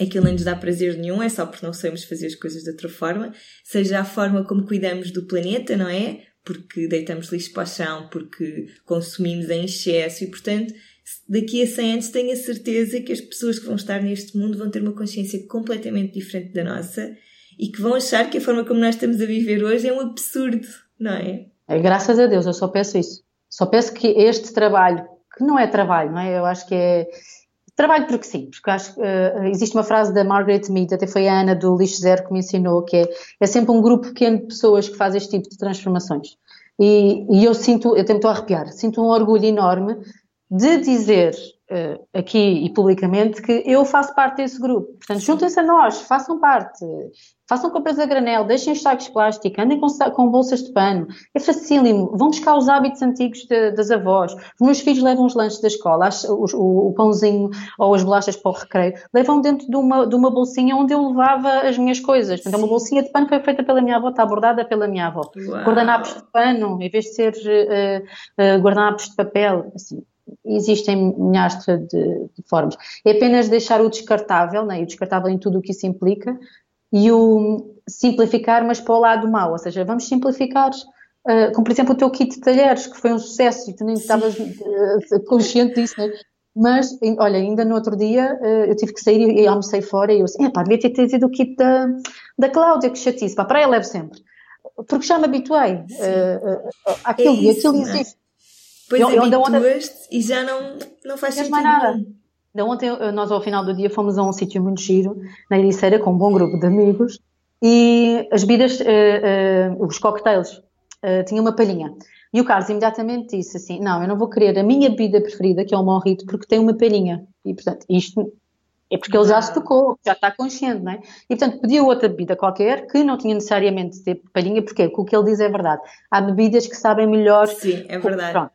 aquilo não nos dá prazer nenhum, é só porque não sabemos fazer as coisas de outra forma, seja a forma como cuidamos do planeta, não é? Porque deitamos lixo para o chão, porque consumimos em excesso e, portanto, daqui a 100 anos tenho a certeza que as pessoas que vão estar neste mundo vão ter uma consciência completamente diferente da nossa e que vão achar que a forma como nós estamos a viver hoje é um absurdo, não é? é graças a Deus, eu só peço isso. Só peço que este trabalho, que não é trabalho, não é? Eu acho que é trabalho porque sim, porque acho que uh, existe uma frase da Margaret Mead, até foi a Ana do Lixo Zero que me ensinou, que é, é sempre um grupo pequeno de pessoas que faz este tipo de transformações. E, e eu sinto, eu tento arrepiar, sinto um orgulho enorme de dizer uh, aqui e publicamente que eu faço parte desse grupo. Portanto, juntem-se a nós, façam parte, façam compras a granel, deixem os sacos de plástico, andem com, com, bolsas de pano. É facílimo. Vão buscar os hábitos antigos de, das avós. Os meus filhos levam os lanches da escola, as, o, o, pãozinho ou as bolachas para o recreio, levam dentro de uma, de uma bolsinha onde eu levava as minhas coisas. Portanto, é uma bolsinha de pano que foi feita pela minha avó, está bordada pela minha avó. Uau. Guardanapos de pano, em vez de ser uh, uh, guardanapos de papel. Assim, existem milhares de, de, formas. É apenas deixar o descartável, né, e o descartável em tudo o que isso implica, e o simplificar, mas para o lado mau, ou seja, vamos simplificar, uh, como por exemplo o teu kit de talheres, que foi um sucesso e tu nem estavas uh, consciente disso, né? Mas, olha, ainda no outro dia uh, eu tive que sair e, e almocei fora e eu assim, pá, devia ter trazido o kit da, da Cláudia, que chatice, para a praia levo sempre. Porque já me habituei uh, uh, àquilo, é isso, e aquilo existe. Depois eu, habituaste e já não, não faz sentido mais nada. Nenhum. De ontem, nós ao final do dia fomos a um sítio muito giro, na Ericeira, com um bom grupo de amigos, e as bebidas, uh, uh, os cocktails, uh, tinham uma palhinha. E o Carlos imediatamente disse assim: Não, eu não vou querer a minha bebida preferida, que é o Morrito, porque tem uma palhinha. E, portanto, isto é porque ele já se tocou, já está consciente, não é? E, portanto, pediu outra bebida qualquer, que não tinha necessariamente de ter palhinha, porque o que ele diz é verdade. Há bebidas que sabem melhor. Sim, é verdade. Pronto.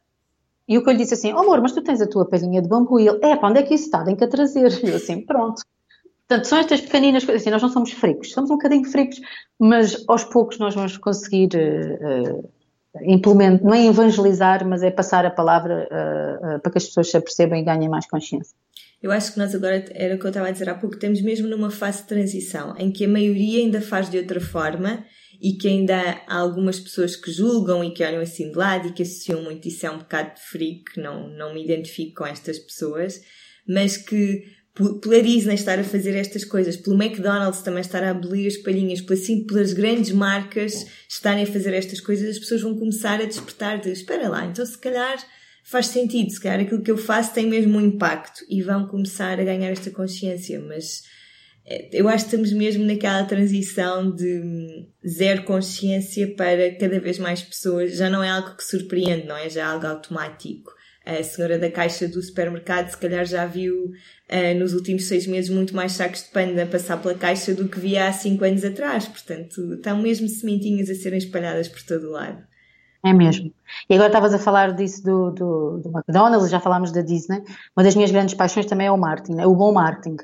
E o que eu lhe disse assim, oh, amor, mas tu tens a tua palhinha de bambu. E ele, é, para onde é que isso está? Tem que a trazer. E eu assim, pronto. Portanto, são estas pequeninas coisas, assim, nós não somos fricos, somos um bocadinho fricos, mas aos poucos nós vamos conseguir uh, implementar, não é evangelizar, mas é passar a palavra uh, para que as pessoas se apercebam e ganhem mais consciência. Eu acho que nós agora, era o que eu estava a dizer há pouco, estamos mesmo numa fase de transição, em que a maioria ainda faz de outra forma e que ainda há algumas pessoas que julgam e que olham assim de lado e que associam muito isso é um bocado de freak, não, não me identifico com estas pessoas, mas que pela Disney estar a fazer estas coisas, pelo McDonald's também estar a abolir as palhinhas, assim, pelas grandes marcas estarem a fazer estas coisas, as pessoas vão começar a despertar de espera lá, então se calhar faz sentido, se calhar aquilo que eu faço tem mesmo um impacto. E vão começar a ganhar esta consciência, mas eu acho que estamos mesmo naquela transição de zero consciência para cada vez mais pessoas. Já não é algo que surpreende, não é? Já é algo automático. A senhora da caixa do supermercado, se calhar, já viu uh, nos últimos seis meses muito mais sacos de pano a passar pela caixa do que via há cinco anos atrás. Portanto, estão mesmo sementinhas a serem espalhadas por todo o lado. É mesmo. E agora estavas a falar disso do, do, do, McDonald's, já falámos da Disney. Uma das minhas grandes paixões também é o marketing, é o bom marketing.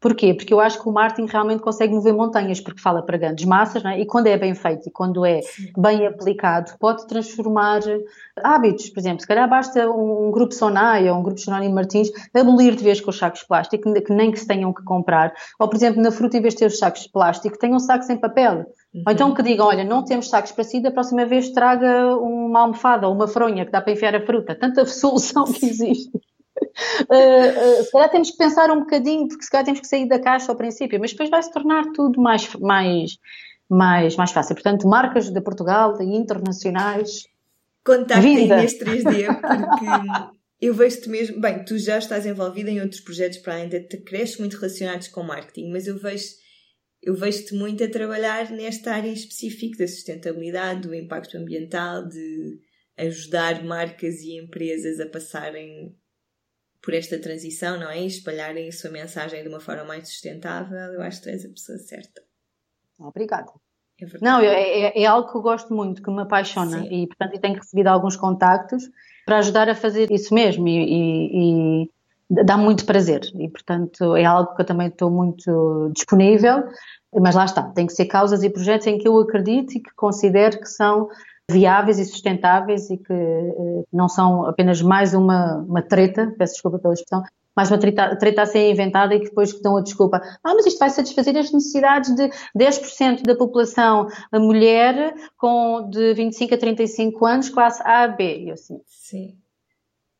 Porquê? Porque eu acho que o marketing realmente consegue mover montanhas, porque fala para grandes massas, é? e quando é bem feito e quando é bem aplicado, pode transformar hábitos. Por exemplo, se calhar basta um, um grupo Sonai ou um grupo Jerónimo Martins abolir de vez com os sacos de plástico, que nem que se tenham que comprar. Ou, por exemplo, na fruta, em vez de ter os sacos de plástico, tenham sacos em papel. Uhum. Ou então que digam, olha, não temos sacos para si, da próxima vez traga uma almofada ou uma fronha que dá para enfiar a fruta. Tanta solução que existe. Uh, uh, se calhar temos que pensar um bocadinho, porque se calhar temos que sair da caixa ao princípio, mas depois vai se tornar tudo mais, mais, mais, mais fácil. Portanto, marcas de Portugal e internacionais. Contactem neste 3D, porque eu vejo-te mesmo, bem, tu já estás envolvida em outros projetos para ainda te cresces muito relacionados com marketing, mas eu vejo eu vejo-te muito a trabalhar nesta área em específico da sustentabilidade, do impacto ambiental, de ajudar marcas e empresas a passarem por esta transição, não é? E espalharem a sua mensagem de uma forma mais sustentável. Eu acho que tu és a pessoa certa. Obrigada. É não, é, é, algo que eu gosto muito, que me apaixona Sim. e, portanto, tenho recebido alguns contactos para ajudar a fazer isso mesmo e, e, e dá muito prazer e, portanto, é algo que eu também estou muito disponível, mas lá está, tem que ser causas e projetos em que eu acredito e que considero que são viáveis e sustentáveis e que eh, não são apenas mais uma, uma treta, peço desculpa pela expressão, mais uma treta, treta a ser inventada e que depois dão a desculpa. Ah, mas isto vai satisfazer as necessidades de 10% da população mulher com de 25 a 35 anos, classe A a B. E eu assim. Sim.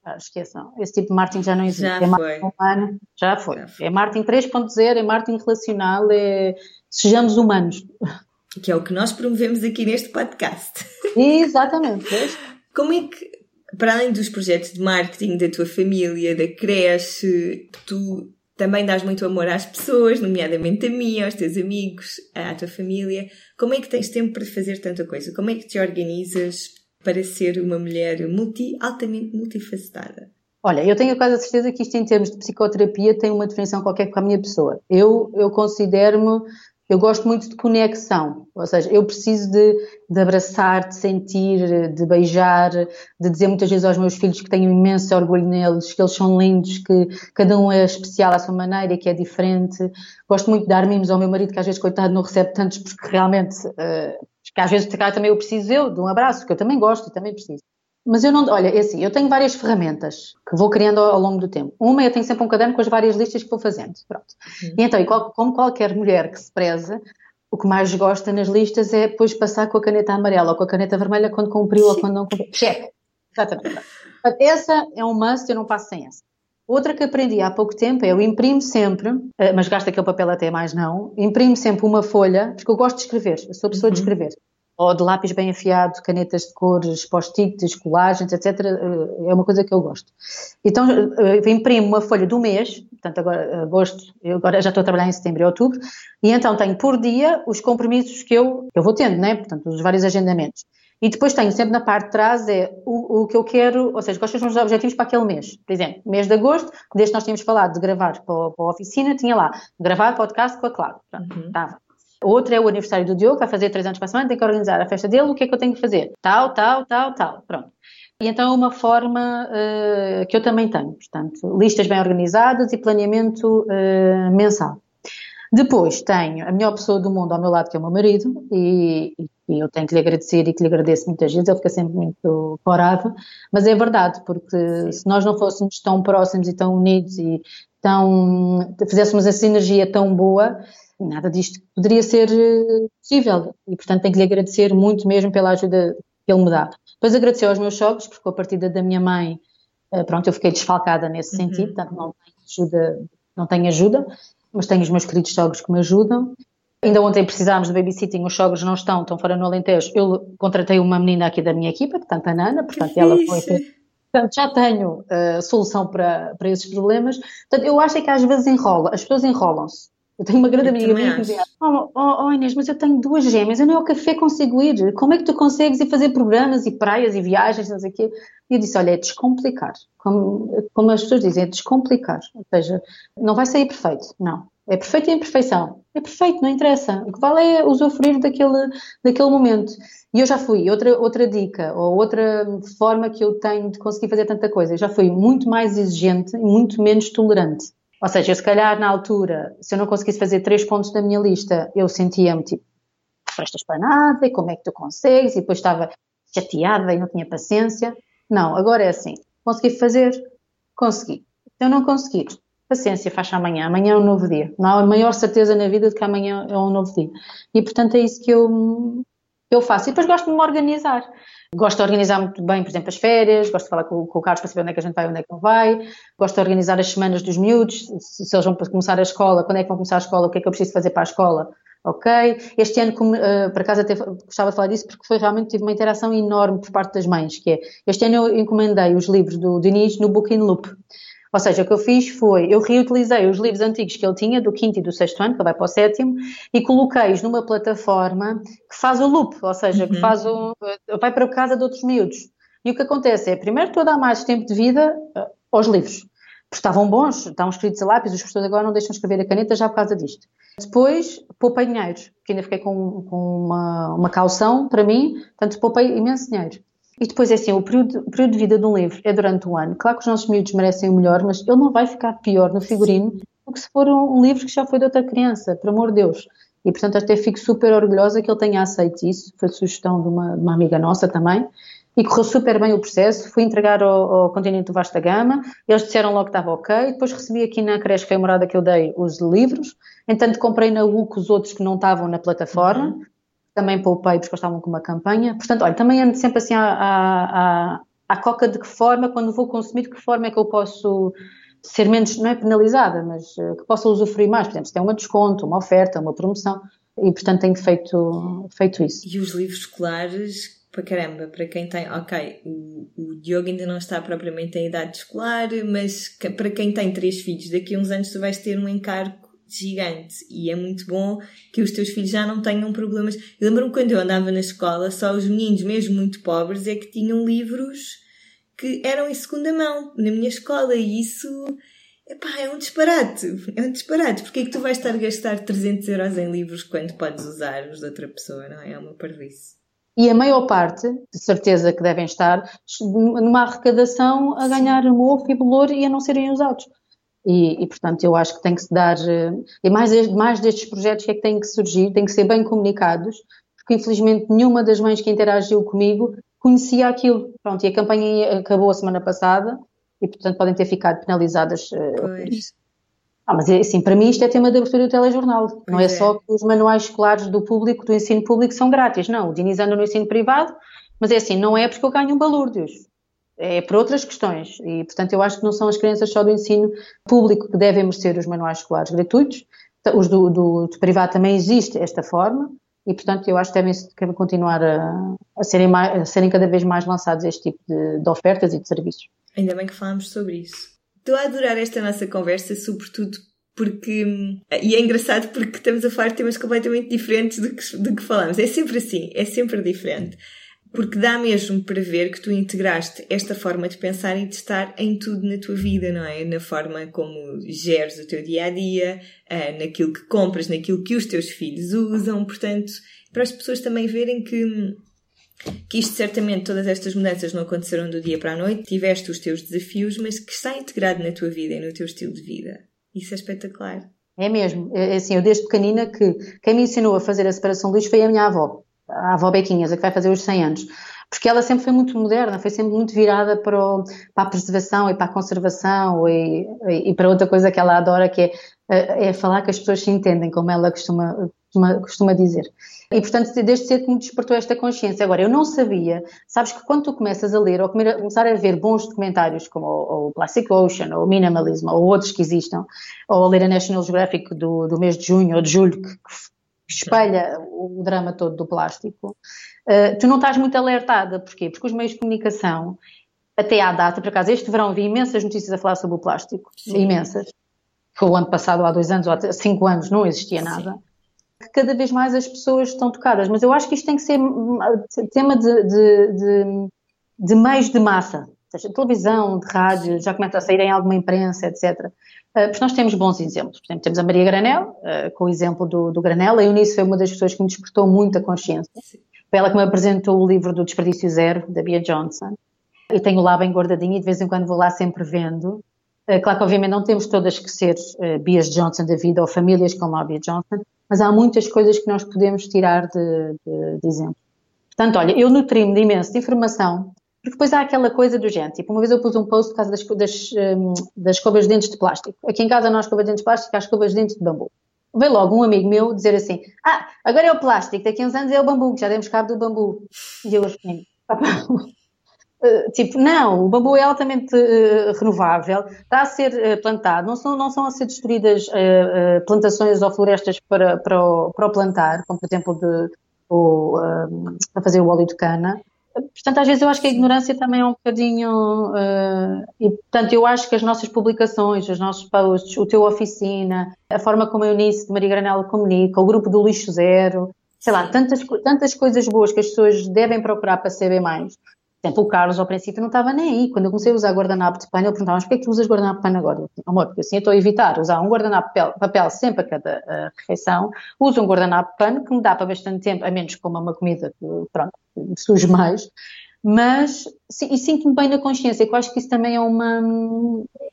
Ah, esqueçam, esse tipo de marketing já não existe. Já é foi. Humano, já foi. Já foi. É marketing 3.0, é marketing relacional, é sejamos humanos. Que é o que nós promovemos aqui neste podcast. Exatamente. Como é que para além dos projetos de marketing da tua família, da creche, tu também dás muito amor às pessoas, nomeadamente a mim, aos teus amigos, à tua família. Como é que tens tempo para fazer tanta coisa? Como é que te organizas para ser uma mulher multi, altamente multifacetada? Olha, eu tenho quase a certeza que isto em termos de psicoterapia tem uma definição qualquer com a minha pessoa. Eu, eu considero-me eu gosto muito de conexão, ou seja, eu preciso de, de, abraçar, de sentir, de beijar, de dizer muitas vezes aos meus filhos que tenho imenso orgulho neles, que eles são lindos, que cada um é especial à sua maneira, que é diferente. Gosto muito de dar mimos ao meu marido, que às vezes, coitado, não recebe tantos, porque realmente, uh, que às vezes também eu preciso eu de um abraço, que eu também gosto e também preciso. Mas eu não, olha, é assim, eu tenho várias ferramentas que vou criando ao, ao, longo do tempo. Uma, eu tenho sempre um caderno com as várias listas que vou fazendo, pronto. Uhum. E então, como qualquer mulher que se preza, o que mais gosta nas listas é depois passar com a caneta amarela ou com a caneta vermelha quando cumpriu Sim. ou quando não cumpriu. Cheque. Exatamente. Essa é um must, eu não passo sem essa. Outra que aprendi há pouco tempo é eu imprimo sempre, eh, mas gasto aquele papel até mais não, imprimo sempre uma folha, porque eu gosto de escrever, eu sou pessoa uhum. de escrever ou de lápis bem afiado, canetas de cores, post-its, colagens, etc. Eh, é uma coisa que eu gosto. Então, eh, eu imprimo uma folha do mês, portanto, agora, agosto, eu agora já estou a trabalhar em setembro e outubro, e então tenho por dia os compromissos que eu, eu vou tendo, né? Portanto, os vários agendamentos. E depois tenho sempre na parte de trás é o, o que eu quero, ou seja, quais são os meus objetivos para aquele mês. Por exemplo, mês de agosto, desde que nós tínhamos falado de gravar para, para a oficina, tinha lá, gravar podcast com a Cláudia. Pronto, uhum. estava. Outra é o aniversário do Diogo, vai fazer três anos para a semana, tem que organizar a festa dele, o que é que eu tenho que fazer? Tal, tal, tal, tal. Pronto. E então é uma forma uh, que eu também tenho, portanto, listas bem organizadas e planeamento uh, mensal. Depois tenho a melhor pessoa do mundo ao meu lado, que é o meu marido, e, e, eu tenho que lhe agradecer e que lhe agradeço muitas vezes, ele fica sempre muito corado, mas é verdade, porque se nós não fôssemos tão próximos e tão unidos e tão, fizéssemos essa sinergia tão boa, nada disto poderia ser eh, possível e, portanto, tenho que lhe agradecer muito mesmo pela ajuda que ele me dá. Depois agradecer aos meus sogros, porque a partida da minha mãe, eh, pronto, eu fiquei desfalcada nesse uhum. sentido, portanto, não tenho ajuda, não tenho ajuda, mas tenho os meus queridos sogros que me ajudam. Ainda ontem precisámos de babysitting, os sogros não estão, estão fora no Alentejo. Eu contratei uma menina aqui da minha equipa, portanto, a Nana, portanto, ela foi. Portanto, já tenho uh, solução para, para esses problemas. Portanto, eu acho é que às vezes enrola, as pessoas enrolam-se. Eu tenho uma grande eu amiga minha que dizia: oh, oh, oh, Inês, mas eu tenho duas gêmeas, eu nem ao café consigo ir. Como é que tu consegues ir fazer programas e praias e viagens, não sei o quê? E eu disse: olha, é descomplicar. Como, como as pessoas dizem, é descomplicar. Ou seja, não vai sair perfeito, não. É perfeito e imperfeição. É perfeito, não interessa. O que vale é usufruir daquele, daquele momento. E eu já fui. Outra, outra dica, ou outra forma que eu tenho de conseguir fazer tanta coisa, eu já fui muito mais exigente e muito menos tolerante. Ou seja, eu se calhar na altura, se eu não conseguisse fazer três pontos da minha lista, eu sentia-me tipo, prestas para nada, e como é que tu consegues? E depois estava chateada e não tinha paciência. Não, agora é assim, consegui fazer, consegui. Se eu não conseguir, paciência, faz amanhã. Amanhã é um novo dia. Não há maior certeza na vida de que amanhã é um novo dia. E portanto é isso que eu, eu faço. E depois gosto de me organizar. Gosto de organizar muito bem, por exemplo, as férias, gosto de falar com, com, o Carlos para saber onde é que a gente vai, onde é que não vai, gosto de organizar as semanas dos miúdos, se, se eles vão começar a escola, quando é que vão começar a escola, o que é que eu preciso fazer para a escola, ok? Este ano, como, uh, por acaso até gostava de falar disso, porque foi realmente, tive uma interação enorme por parte das mães, que é, este ano eu encomendei os livros do Diniz no Booking Loop. Ou seja, o que eu fiz foi, eu reutilizei os livros antigos que ele tinha, do quinto e do sexto ano, que ele vai para o sétimo, e coloquei-os numa plataforma que faz o loop, ou seja, que uhum. faz o, vai para casa de outros miúdos. E o que acontece é, primeiro, estou a dar mais tempo de vida uh, aos livros porque estavam bons, estavam escritos a lápis, os professores agora não deixam escrever a caneta já por causa disto. Depois, poupei dinheiro, que ainda fiquei com, com uma, uma caução para mim, portanto, poupei imenso dinheiro. E depois é assim, o período, o período, de vida de um livro é durante o ano. Claro que os nossos miúdos merecem o melhor, mas ele não vai ficar pior no figurino do que se for um, um livro que já foi de outra criança, por amor de Deus. E portanto até fico super orgulhosa que ele tenha aceito isso, foi sugestão de uma, de uma amiga nossa também e correu super bem o processo. Fui entregar ao, ao continente do Vasta Gama, eles disseram logo que estava ok. Depois recebi aqui na creche que morada que eu dei os livros. Entanto, comprei na UC os outros que não estavam na plataforma. Uhum. Também poupei porque estavam com uma campanha. Portanto, olha, também ando sempre assim à, à, à, coca de que forma, quando vou consumir, de que forma é que eu posso ser menos, não é penalizada, mas uh, que possa usufruir mais. Por exemplo, se tem um desconto, uma oferta, uma promoção. E, portanto, tenho feito, feito isso. E os livros escolares para caramba, para quem tem, ok, o, o Diogo ainda não está propriamente em idade escolar, mas para quem tem três filhos, daqui a uns anos tu vais ter um encargo gigante e é muito bom que os teus filhos já não tenham problemas. Eu lembro-me quando eu andava na escola, só os meninos mesmo muito pobres é que tinham livros que eram em segunda mão na minha escola e isso epá, é um disparate. É um disparate. Porque é que tu vais estar a gastar 300 euros em livros quando podes usar os de outra pessoa, não é? É uma parvice e a maior parte, de certeza que devem estar, numa arrecadação a ganhar mofo e bolor e a não serem usados. E, e, portanto, eu acho que tem que se dar, eh, e mais, mais destes projetos que é que têm que surgir, têm que ser bem comunicados, porque infelizmente nenhuma das mães que interagiu comigo conhecia aquilo. Pronto, e a campanha acabou a semana passada, e portanto podem ter ficado penalizadas por isso. Ah, mas assim, para mim isto é tema de abertura do telejornal. Pois não é, é, só que os manuais escolares do público, do ensino público, são grátis. Não, o Diniz anda no ensino privado, mas é assim, não é porque eu ganho um balúrdios. É por outras questões. E, portanto, eu acho que não são as crianças só do ensino público que devem merecer os manuais escolares gratuitos. Os do, do, do privado também existe esta forma. E, portanto, eu acho que devem, devem continuar a, a, serem mais, a serem cada vez mais lançados este tipo de, de ofertas e de serviços. Ainda bem que falamos sobre isso. Estou a adorar esta nossa conversa, sobretudo porque. E é engraçado porque estamos a falar de temas completamente diferentes do que, do que falamos. É sempre assim, é sempre diferente. Porque dá mesmo para ver que tu integraste esta forma de pensar e de estar em tudo na tua vida, não é? Na forma como geres o teu dia a dia, eh, naquilo que compras, naquilo que os teus filhos usam. Portanto, para as pessoas também verem que que isto certamente, todas estas mudanças não aconteceram do dia para a noite, tiveste os teus desafios, mas que está integrado na tua vida e no teu estilo de vida. Isso é espetacular. É mesmo. É, é assim, eu desde pequenina que quem me ensinou a fazer a separação de lixo foi a minha avó, a avó Bequinhas, a que vai fazer os 100 anos. Porque ela sempre foi muito moderna, foi sempre muito virada para, o, para a preservação e para a conservação e, e, para outra coisa que ela adora, que é, é falar que as pessoas se entendem, como ela costuma, costuma, costuma dizer. E, portanto, desde cedo me despertou esta consciência. Agora, eu não sabia, sabes que quando tu começas a ler ou começar a ver bons documentários como o, o Plastic Ocean ou o Minimalism ou outros que existam, ou a ler a National Geographic do, do mês de junho ou de julho, que espelha o drama todo do plástico, uh, tu não estás muito alertada. Porquê? Porque os meios de comunicação, até à data, por acaso, este verão vi imensas notícias a falar sobre o plástico, Sim. imensas. Foi o ano passado, há dois anos ou há cinco anos, não existia nada. Sim que cada vez mais as pessoas estão tocadas. Mas eu acho que isto tem que ser tema de, de, de, de meios de massa, seja, televisão, de rádio, já começa a sair em alguma imprensa, etc. Uh, porque nós temos bons exemplos. Por exemplo, temos a Maria Granel, uh, com o exemplo do, do Granel. A Eunice foi uma das pessoas que me despertou muita consciência. Foi ela que me apresentou o livro do Desperdício Zero, da Bia Johnson. E tenho lá bem guardadinho e de vez em quando vou lá sempre vendo. Uh, claro que obviamente não temos todas que ser Bias Johnson da vida ou famílias como a Bia Johnson, mas há muitas coisas que nós podemos tirar de, de, de exemplo. Portanto, olha, eu nutri-me de imenso de informação, porque depois há aquela coisa do gente. Tipo, uma vez eu pus um post por causa das, das, hum, das escovas de dentes de plástico. Aqui em casa não há escovas de dentes de plástico, há escovas de dentes de bambu. Veio logo um amigo meu dizer assim: Ah, agora é o plástico, daqui a uns anos é o bambu, já demos cabo do bambu. E eu assim: Uh, tipo, não, o bambu é altamente uh, renovável, está a ser uh, plantado, não são, não são a ser destruídas plantações ou florestas para, para, o, para o plantar, como por exemplo de, o, para fazer o óleo de cana. Portanto, às vezes eu acho que a ignorância também é um bocadinho. e, portanto, eu acho que as nossas publicações, os nossos posts, o teu oficina, a forma como a Eunice de Maria Granela comunica, o grupo do Lixo Zero, sei lá, tantas, tantas coisas boas que as pessoas devem procurar para saber mais. Por exemplo, o Carlos ao princípio não estava nem aí. Quando eu comecei a usar guardanapo de pano, ele perguntava, mas porquê é que tu usas guardanapo de pano agora? Eu disse, amor, porque assim eu estou a evitar usar um guardanapo de papel, sempre a cada uh, refeição. Uso um guardanapo de pano que me dá para bastante tempo, a menos que coma uma comida que, pronto, suje mais. Mas, e sinto-me bem na consciência, que eu acho que isso também é uma,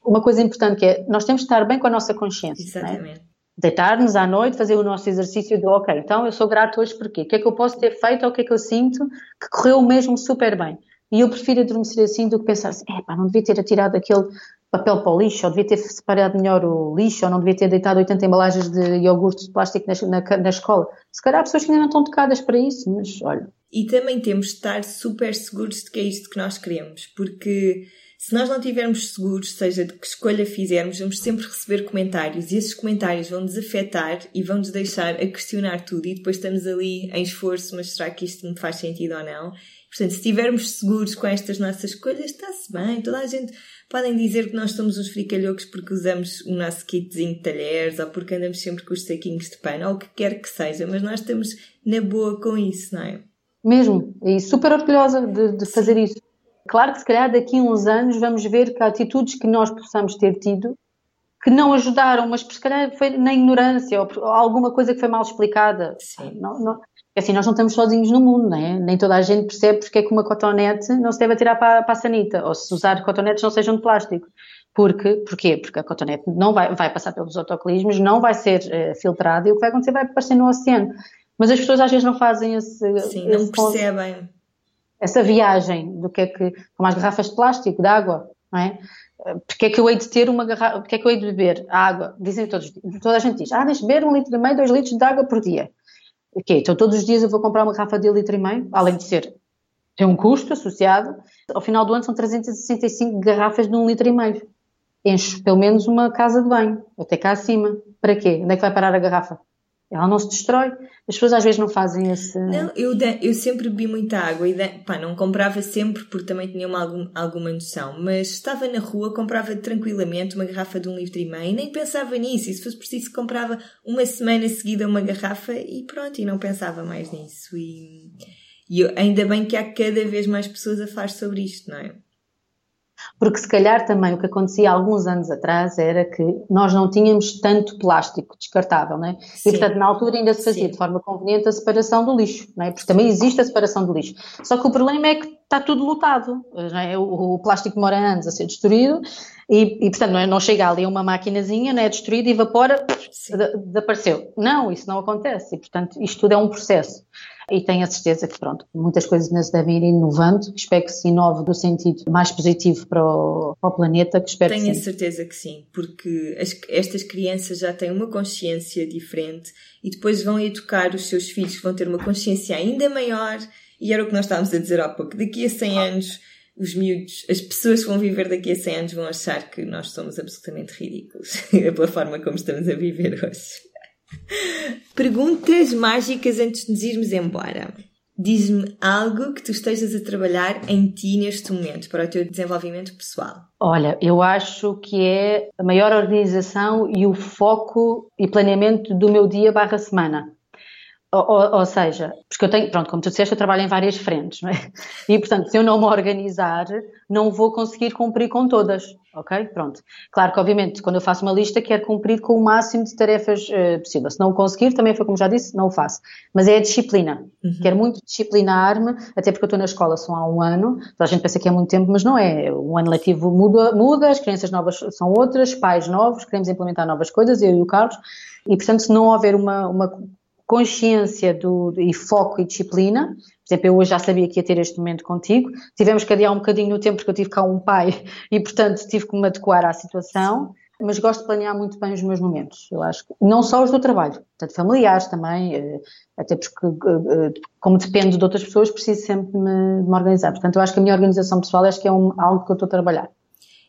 uma coisa importante, que é, nós temos de estar bem com a nossa consciência. É? Exatamente. É? deitar-nos à noite, fazer o nosso exercício de, ok, então eu sou grato hoje porquê? O que é que eu posso ter feito ou o que é que eu sinto que correu mesmo super bem? E eu prefiro adormecer assim do que pensar assim, não devia ter atirado aquele papel para o lixo, ou devia ter separado melhor o lixo, ou não devia ter deitado 80 embalagens de iogurte de plástico na, na, na escola. Se calhar há pessoas que ainda não estão tocadas para isso, mas olha. E também temos de estar super seguros de que é isto que nós queremos, porque se nós não estivermos seguros, seja de que escolha fizermos, vamos sempre receber comentários e esses comentários vão nos afetar e vão nos deixar a questionar tudo e depois estamos ali em esforço, mas será que isto me faz sentido ou não? Portanto, se estivermos seguros com estas nossas escolhas, está-se bem. Toda a gente podem dizer que nós somos uns fricalhocos porque usamos o nosso kitzinho de talheres ou porque andamos sempre com os saquinhos de pano ou o que quer que seja, mas nós estamos na boa com isso, não é? Mesmo, e super orgulhosa de, de fazer isso. Claro que se calhar daqui a uns anos vamos ver que há atitudes que nós possamos ter tido que não ajudaram, mas se calhar foi na ignorância ou alguma coisa que foi mal explicada. Sim. Não, não, assim, nós não estamos sozinhos no mundo, né? nem toda a gente percebe porque é que uma cotonete não se deve atirar para, para a sanita, ou se usar cotonetes não sejam de plástico. Porque, porquê? Porque a cotonete não vai, vai passar pelos autocolismos, não vai ser uh, filtrada e o que vai acontecer vai aparecer no oceano. Mas as pessoas às vezes não fazem esse. Sim, esse não percebem. Ponto, essa viagem do que é que. como as garrafas de plástico, de água, não é? Porque é que eu hei de ter uma garrafa, porque é que eu hei de beber água? Dizem todos, toda a gente diz, ah, deixa beber um litro e meio, dois litros de água por dia. Ok, então todos os dias eu vou comprar uma garrafa de litro e meio, além de ser, tem um custo associado. Ao final do ano são 365 garrafas de um litro e meio. Encho pelo menos uma casa de banho, até cá acima. Para quê? Onde é que vai parar a garrafa? Ela não se destrói. As pessoas às vezes não fazem esse. Não, eu, eu sempre bebi muita água e pá, não comprava sempre porque também tinha uma, algum, alguma noção, mas estava na rua, comprava tranquilamente uma garrafa de um litro e meio e nem pensava nisso. E se fosse preciso, comprava uma semana seguida uma garrafa e pronto, e não pensava mais nisso. E, e eu, ainda bem que há cada vez mais pessoas a falar sobre isto, não é? Porque se calhar também o que acontecia alguns anos atrás era que nós não tínhamos tanto plástico descartável, não é? E portanto na altura ainda se fazia Sim. de forma conveniente a separação do lixo, não é? Porque também existe a separação do lixo. Só que o problema é que está tudo lotado, não é? O, o plástico demora anos a ser destruído e, e portanto não, é? não, chega ali uma maquinazinha, não é destruído e evapora, desapareceu. Não, isso não acontece e portanto isto tudo é um processo e tenho a certeza que, pronto, muitas coisas ainda se devem ir inovando. Espero que se inove do sentido mais positivo para o, para o planeta, que espero tenho que a certeza que sim, porque as, estas crianças já têm uma consciência diferente e depois vão educar os seus filhos que vão ter uma consciência ainda maior e era o que nós estávamos a dizer há pouco. Daqui a 100 anos os miúdos, as pessoas que vão viver daqui a 100 anos vão achar que nós somos absolutamente ridículos pela forma como estamos a viver hoje. Perguntas mágicas antes de nos irmos embora. Diz-me algo que tu estejas a trabalhar em ti neste momento para o teu desenvolvimento pessoal. Olha, eu acho que é a maior organização e o foco e planeamento do meu dia barra semana. Ou, ou, seja, porque eu tenho, pronto, como tu disseste, eu trabalho em várias frentes, não é? E, portanto, se eu não me organizar, não vou conseguir cumprir com todas, ok? Pronto. Claro que, obviamente, quando eu faço uma lista, quero cumprir com o máximo de tarefas uh, possível. Se não o conseguir, também foi como já disse, não o faço. Mas é a disciplina. Uhum. Quero muito disciplinar-me, até porque eu estou na escola só há um ano, toda a gente pensa que é muito tempo, mas não é. O ano letivo muda, muda as crianças novas são outras, pais novos, queremos implementar novas coisas, eu e o Carlos, e, portanto, se não houver uma, uma consciência do, e foco e disciplina. Por exemplo, eu hoje já sabia que ia ter este momento contigo. Tivemos que adiar um bocadinho no tempo porque eu tive cá um pai e, portanto, tive que me adequar à situação. mas gosto de planear muito bem os meus momentos. Eu acho que não só os do trabalho, portanto familiares também, eh, até porque eh, eh, como dependo de outras pessoas, preciso sempre me, me organizar. Portanto, eu acho que a minha organização pessoal acho que é um, algo que eu estou a trabalhar.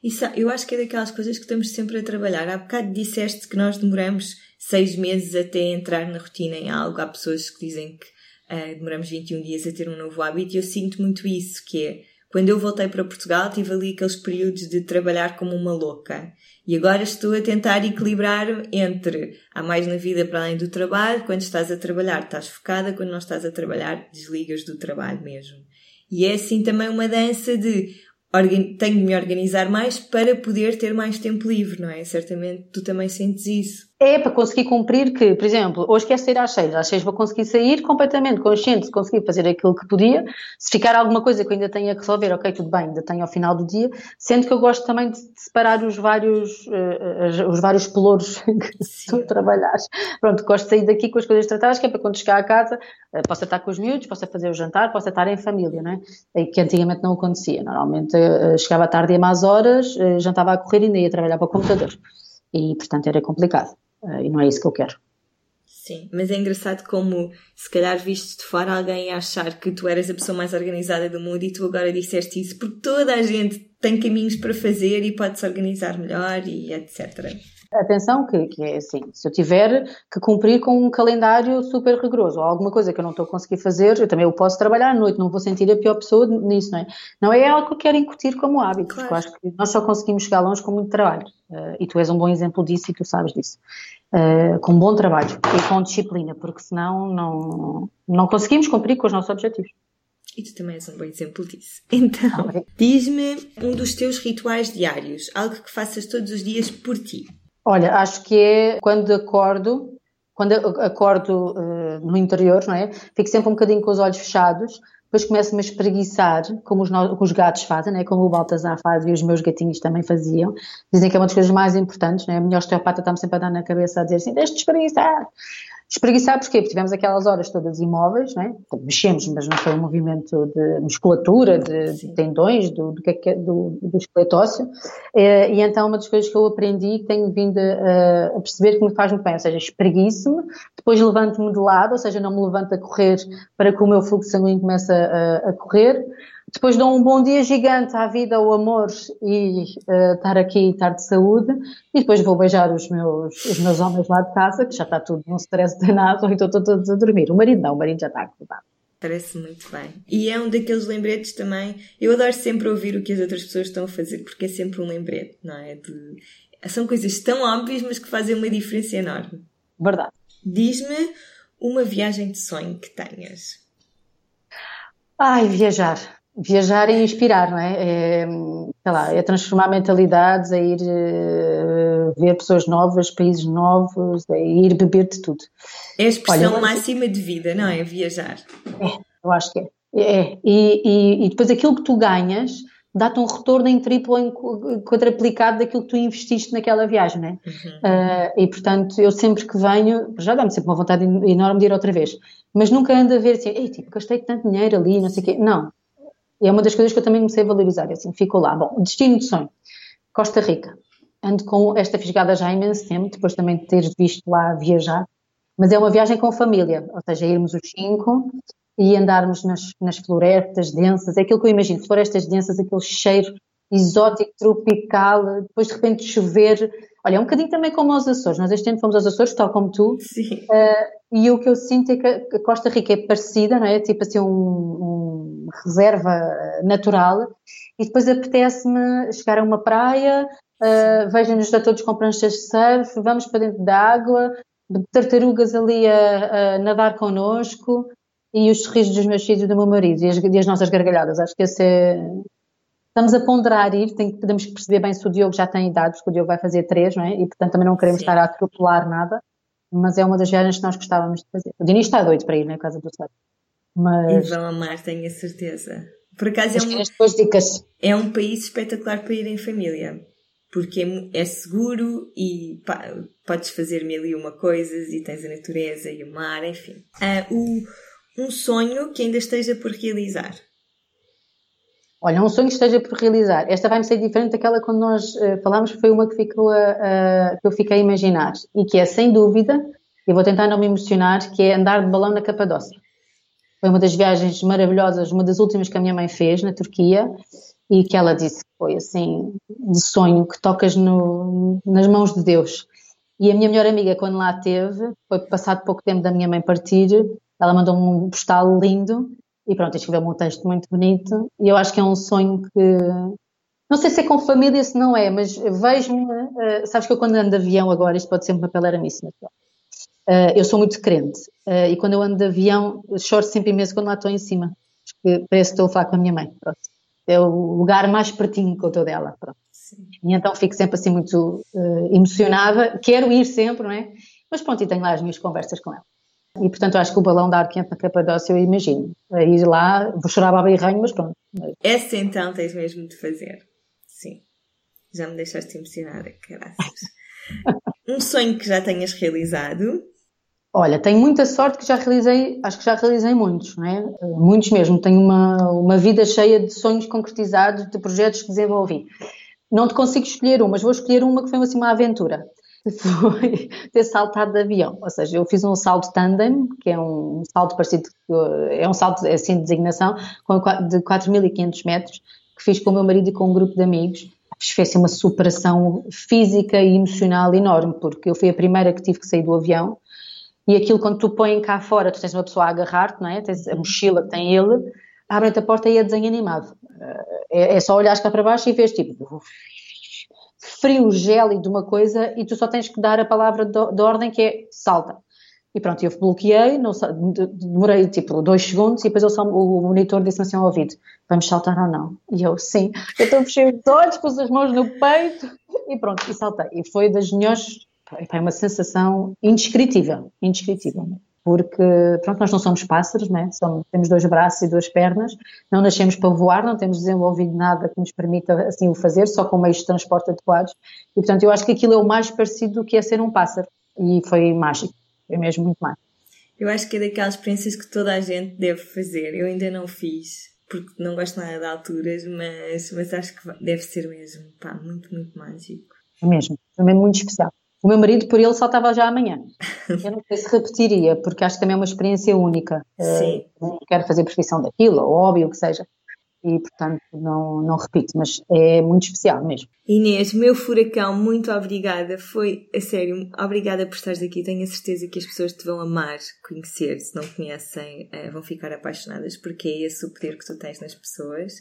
Isso, eu acho que é daquelas coisas que estamos sempre a trabalhar. Há bocado disseste que nós demoramos seis meses até entrar na rotina em algo. Há pessoas que dizem que uh, demoramos 21 dias a ter um novo hábito e eu sinto muito isso, que é quando eu voltei para Portugal, tive ali aqueles períodos de trabalhar como uma louca. E agora estou a tentar equilibrar entre há mais na vida para além do trabalho, quando estás a trabalhar estás focada, quando não estás a trabalhar desligas do trabalho mesmo. E é assim também uma dança de tenho de me organizar mais para poder ter mais tempo livre, não é? Certamente tu também sentes isso. É para conseguir cumprir que, por exemplo, hoje quero sair às seis, às seis vou conseguir sair completamente consciente de conseguir fazer aquilo que podia. Se ficar alguma coisa que eu ainda tenha que resolver, ok, tudo bem, ainda tenho ao final do dia. Sendo que eu gosto também de separar os vários, uh, os vários pelouros que tu trabalhas. Pronto, gosto de sair daqui com as coisas tratadas, que é para quando chegar a casa uh, possa estar com os miúdos, possa fazer o jantar, possa estar em família, não é? Que antigamente não acontecia. Normalmente uh, chegava à tarde e a más horas, jantava a correr e ainda ia trabalhar para o computador. E, portanto, era complicado. Uh, e não é isso que eu quero. Sim, mas é engraçado como se calhar visto de fora alguém achar que tu eras a pessoa mais organizada do mundo e tu agora disseste isso porque toda a gente tem caminhos para fazer e pode se organizar melhor e etc. Atenção que, que é assim, se eu tiver que cumprir com um calendário super rigoroso ou alguma coisa que eu não estou a conseguir fazer, eu também eu posso trabalhar à noite, não vou sentir a pior pessoa nisso, não é? Não é algo que eu quero incutir como hábito, claro. porque eu acho que nós só conseguimos chegar longe com muito trabalho. Uh, e tu és um bom exemplo disso e tu sabes disso. Uh, com bom trabalho e com disciplina, porque senão não, não conseguimos cumprir com os nossos objetivos. E tu também és um bom exemplo disso. Então, diz-me um dos teus rituais diários, algo que faças todos os dias por ti. Olha, acho que é quando acordo, quando acordo uh, no interior, não é? Fico sempre um bocadinho com os olhos fechados, depois começo-me a espreguiçar, como os, os gatos fazem, né? como o Baltazar faz e os meus gatinhos também faziam. Dizem que é uma das coisas mais importantes, né? a minha osteopata está-me sempre a dar na cabeça a dizer assim, deixa-te espreguiçar. Espreguiçar porquê? Porque tivemos aquelas horas todas imóveis, né? mexemos, mas não foi um movimento de musculatura, de, de tendões, do, do, é é, do, do esqueleto ósseo. E, e, então uma das coisas que eu aprendi, que tenho vindo a, a perceber que me faz muito bem, ou seja, espreguiço-me, depois levanto-me de lado, ou seja, não me levanto a correr para que o meu fluxo sanguíneo comece a, a correr, depois dou um bom dia gigante à vida, ao amor e uh, estar aqui, estar de saúde. E depois vou beijar os meus, os meus homens lá de casa, que já está tudo num stress danado, ou então estou todos a dormir. O marido não, o marido já está acordado. Parece muito bem. E é um daqueles lembretes também. Eu adoro sempre ouvir o que as outras pessoas estão a fazer, porque é sempre um lembrete, não é? De... São coisas tão óbvias, mas que fazem uma diferença enorme. Verdade. Diz-me uma viagem de sonho que tenhas. Ai, viajar viajar e inspirar, não é? é sei lá, é transformar mentalidades, é ir uh, ver pessoas novas, países novos, é ir beber de tudo. É a expressão Olha, máxima de vida, não é? Viajar. É, eu acho que é. é. E, e, e depois aquilo que tu ganhas dá-te um retorno em triplo ou em quadruplicado daquilo que tu investiste naquela viagem, né? Uhum. Uh, e portanto, eu sempre que venho, já dá-me sempre uma vontade enorme de ir outra vez, mas nunca ando a ver assim, ei, tipo, gastei tanto dinheiro ali, não sei o quê. Não, e é uma das coisas que eu também comecei a valorizar, assim, fico lá. Bom, destino de sonho, Costa Rica. Ando com esta fisgada já há imenso tempo, depois também de teres visto lá viajar, mas é uma viagem com família, ou seja, irmos os cinco e andarmos nas, nas florestas densas, é aquilo que eu imagino, florestas densas, aquele cheiro exótico, tropical, depois de repente chover. Olha, é um bocadinho também como aos Açores. Nós este ano fomos aos Açores, tal como tu. Sim. Uh, e o que eu sinto é que a Costa Rica é parecida, não é? Tipo assim, um, um reserva natural. E depois apetece-me chegar a uma praia, uh, vejo-nos a todos com pranchas de surf, vamos para dentro da água, tartarugas ali a, a nadar connosco e os sorrisos dos meus filhos e do meu marido e as, e as nossas gargalhadas. Acho que esse é, Estamos a ponderar ir, tem, podemos perceber bem se o Diogo já tem idade, porque o Diogo vai fazer três, não é? E portanto também não queremos Sim. estar a atropelar nada, mas é uma das viagens que nós gostávamos de fazer. O Dini está doido para ir, na é? casa do surf. Mas... E vão amar, tenho a certeza. Por acaso é um, é um país espetacular para ir em família. Porque é, é seguro e pá, podes fazer mil e uma coisas e tens a natureza e o mar, enfim. Uh, o, um sonho que ainda esteja por realizar. Olha, um sonho que esteja por realizar. Esta vai-me ser diferente daquela quando nós uh, falámos, foi uma que, ficou a, que eu fiquei a imaginar. E que é, sem dúvida, e vou tentar não me emocionar, que é andar de balão na Capadócia. Foi uma das viagens maravilhosas, uma das últimas que a minha mãe fez na Turquia e que ela disse que foi assim, de sonho, que tocas no, nas mãos de Deus. E a minha melhor amiga, quando lá esteve, foi passado pouco tempo da minha mãe partir, ela mandou-me um postal lindo e pronto, escreveu-me um texto muito bonito. E eu acho que é um sonho que. Não sei se é com família, se não é, mas vejo-me. Uh, sabes que eu, quando ando de avião agora, isto pode ser uma papelaramice, mas uh, eu sou muito crente. Uh, e quando eu ando de avião, choro sempre imenso quando lá estou em cima. Porque parece que estou a falar com a minha mãe. Pronto. É o lugar mais pertinho que eu estou dela. Pronto. E então fico sempre assim muito uh, emocionada, quero ir sempre, não é? Mas pronto, e tenho lá as minhas conversas com ela. E portanto acho que o balão da Arquente na Capadócia eu imagino. A ir lá, vou chorar a barranho, mas pronto. Essa então tens mesmo de fazer. Sim. Já me deixaste emocionada, graças. um sonho que já tenhas realizado? Olha, tenho muita sorte que já realizei, acho que já realizei muitos, não é? Muitos mesmo. Tenho uma, uma vida cheia de sonhos concretizados, de projetos que desenvolvi. Não te consigo escolher um, mas vou escolher uma que foi assim, uma aventura. Foi ter saltado de avião. Ou seja, eu fiz um salto tandem, que é um salto parecido, é um salto assim de designação, de 4.500 metros, que fiz com o meu marido e com um grupo de amigos. Fez assim, uma superação física e emocional enorme, porque eu fui a primeira que tive que sair do avião. E aquilo, quando tu pões cá fora, tu tens uma pessoa a agarrar-te, não é? Tens a mochila que tem ele, abre-te a porta e é desenho animado. É, é só olhar cá para baixo e vês tipo frio, gélido, uma coisa, e tu só tens que dar a palavra de, de ordem que é salta. E pronto, eu bloqueei, não, demorei tipo dois segundos e depois eu só, o monitor disse-me assim ao ouvido: vamos saltar ou não? E eu, sim. Então fechei os olhos, pus as mãos no peito e pronto, e saltei. E foi das melhores, foi uma sensação indescritível, indescritível porque pronto, nós não somos pássaros, né? somos, temos dois braços e duas pernas, não nascemos para voar, não temos desenvolvido nada que nos permita assim o fazer, só com meios de transporte adequados, e portanto eu acho que aquilo é o mais parecido do que é ser um pássaro, e foi mágico, foi mesmo muito mágico. Eu acho que é daquelas experiências que toda a gente deve fazer, eu ainda não fiz, porque não gosto nada de alturas, mas, mas acho que deve ser mesmo, pá, muito, muito mágico. É mesmo, é mesmo muito especial. O meu marido, por ele, saltava já amanhã. Eu não sei se repetiria, porque acho que também é uma experiência única. Sim. Uh, quero fazer profissão daquilo, ou hobby, o que seja. E, portanto, não, não repito, mas é muito especial mesmo. Inês, meu furacão, muito obrigada. Foi, a sério, obrigada por estares aqui. Tenho a certeza que as pessoas te vão amar, conhecer. Se não conhecem, uh, vão ficar apaixonadas, porque é esse o poder que tu tens nas pessoas.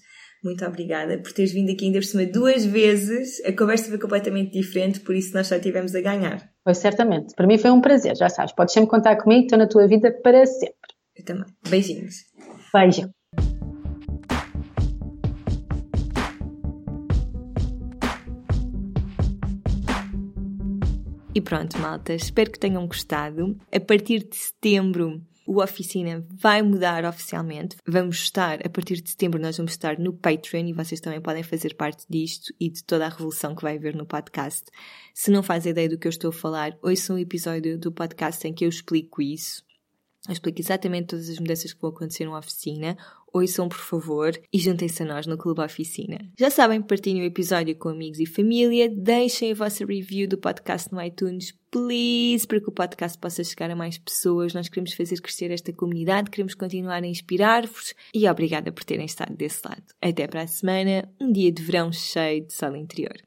Muito obrigada por teres vindo aqui ainda por cima duas vezes. A conversa foi completamente diferente, por isso nós já tivemos a ganhar. Foi certamente. Para mim foi um prazer, já sabes. Podes sempre contar comigo, estou na tua vida para sempre. Eu também. Beijinhos. Beijo. E pronto, malta, espero que tenham gostado. A partir de setembro o Oficina vai mudar oficialmente. Vamos estar, a partir de setembro, nós vamos estar no Patreon e vocês também podem fazer parte disto e de toda a revolução que vai haver no podcast. Se não faz ideia do que eu estou a falar, ouçam um episódio do podcast em que eu explico isso. Eu explico exatamente todas as mudanças que vão acontecer na oficina. Ouçam, por favor, e juntem-se a nós no Clube Oficina. Já sabem, partilhem o episódio com amigos e família, deixem a vossa review do podcast no iTunes, please, para que o podcast possa chegar a mais pessoas. Nós queremos fazer crescer esta comunidade, queremos continuar a inspirar-vos e obrigada por terem estado desse lado. Até para a semana, um dia de verão cheio de sol interior.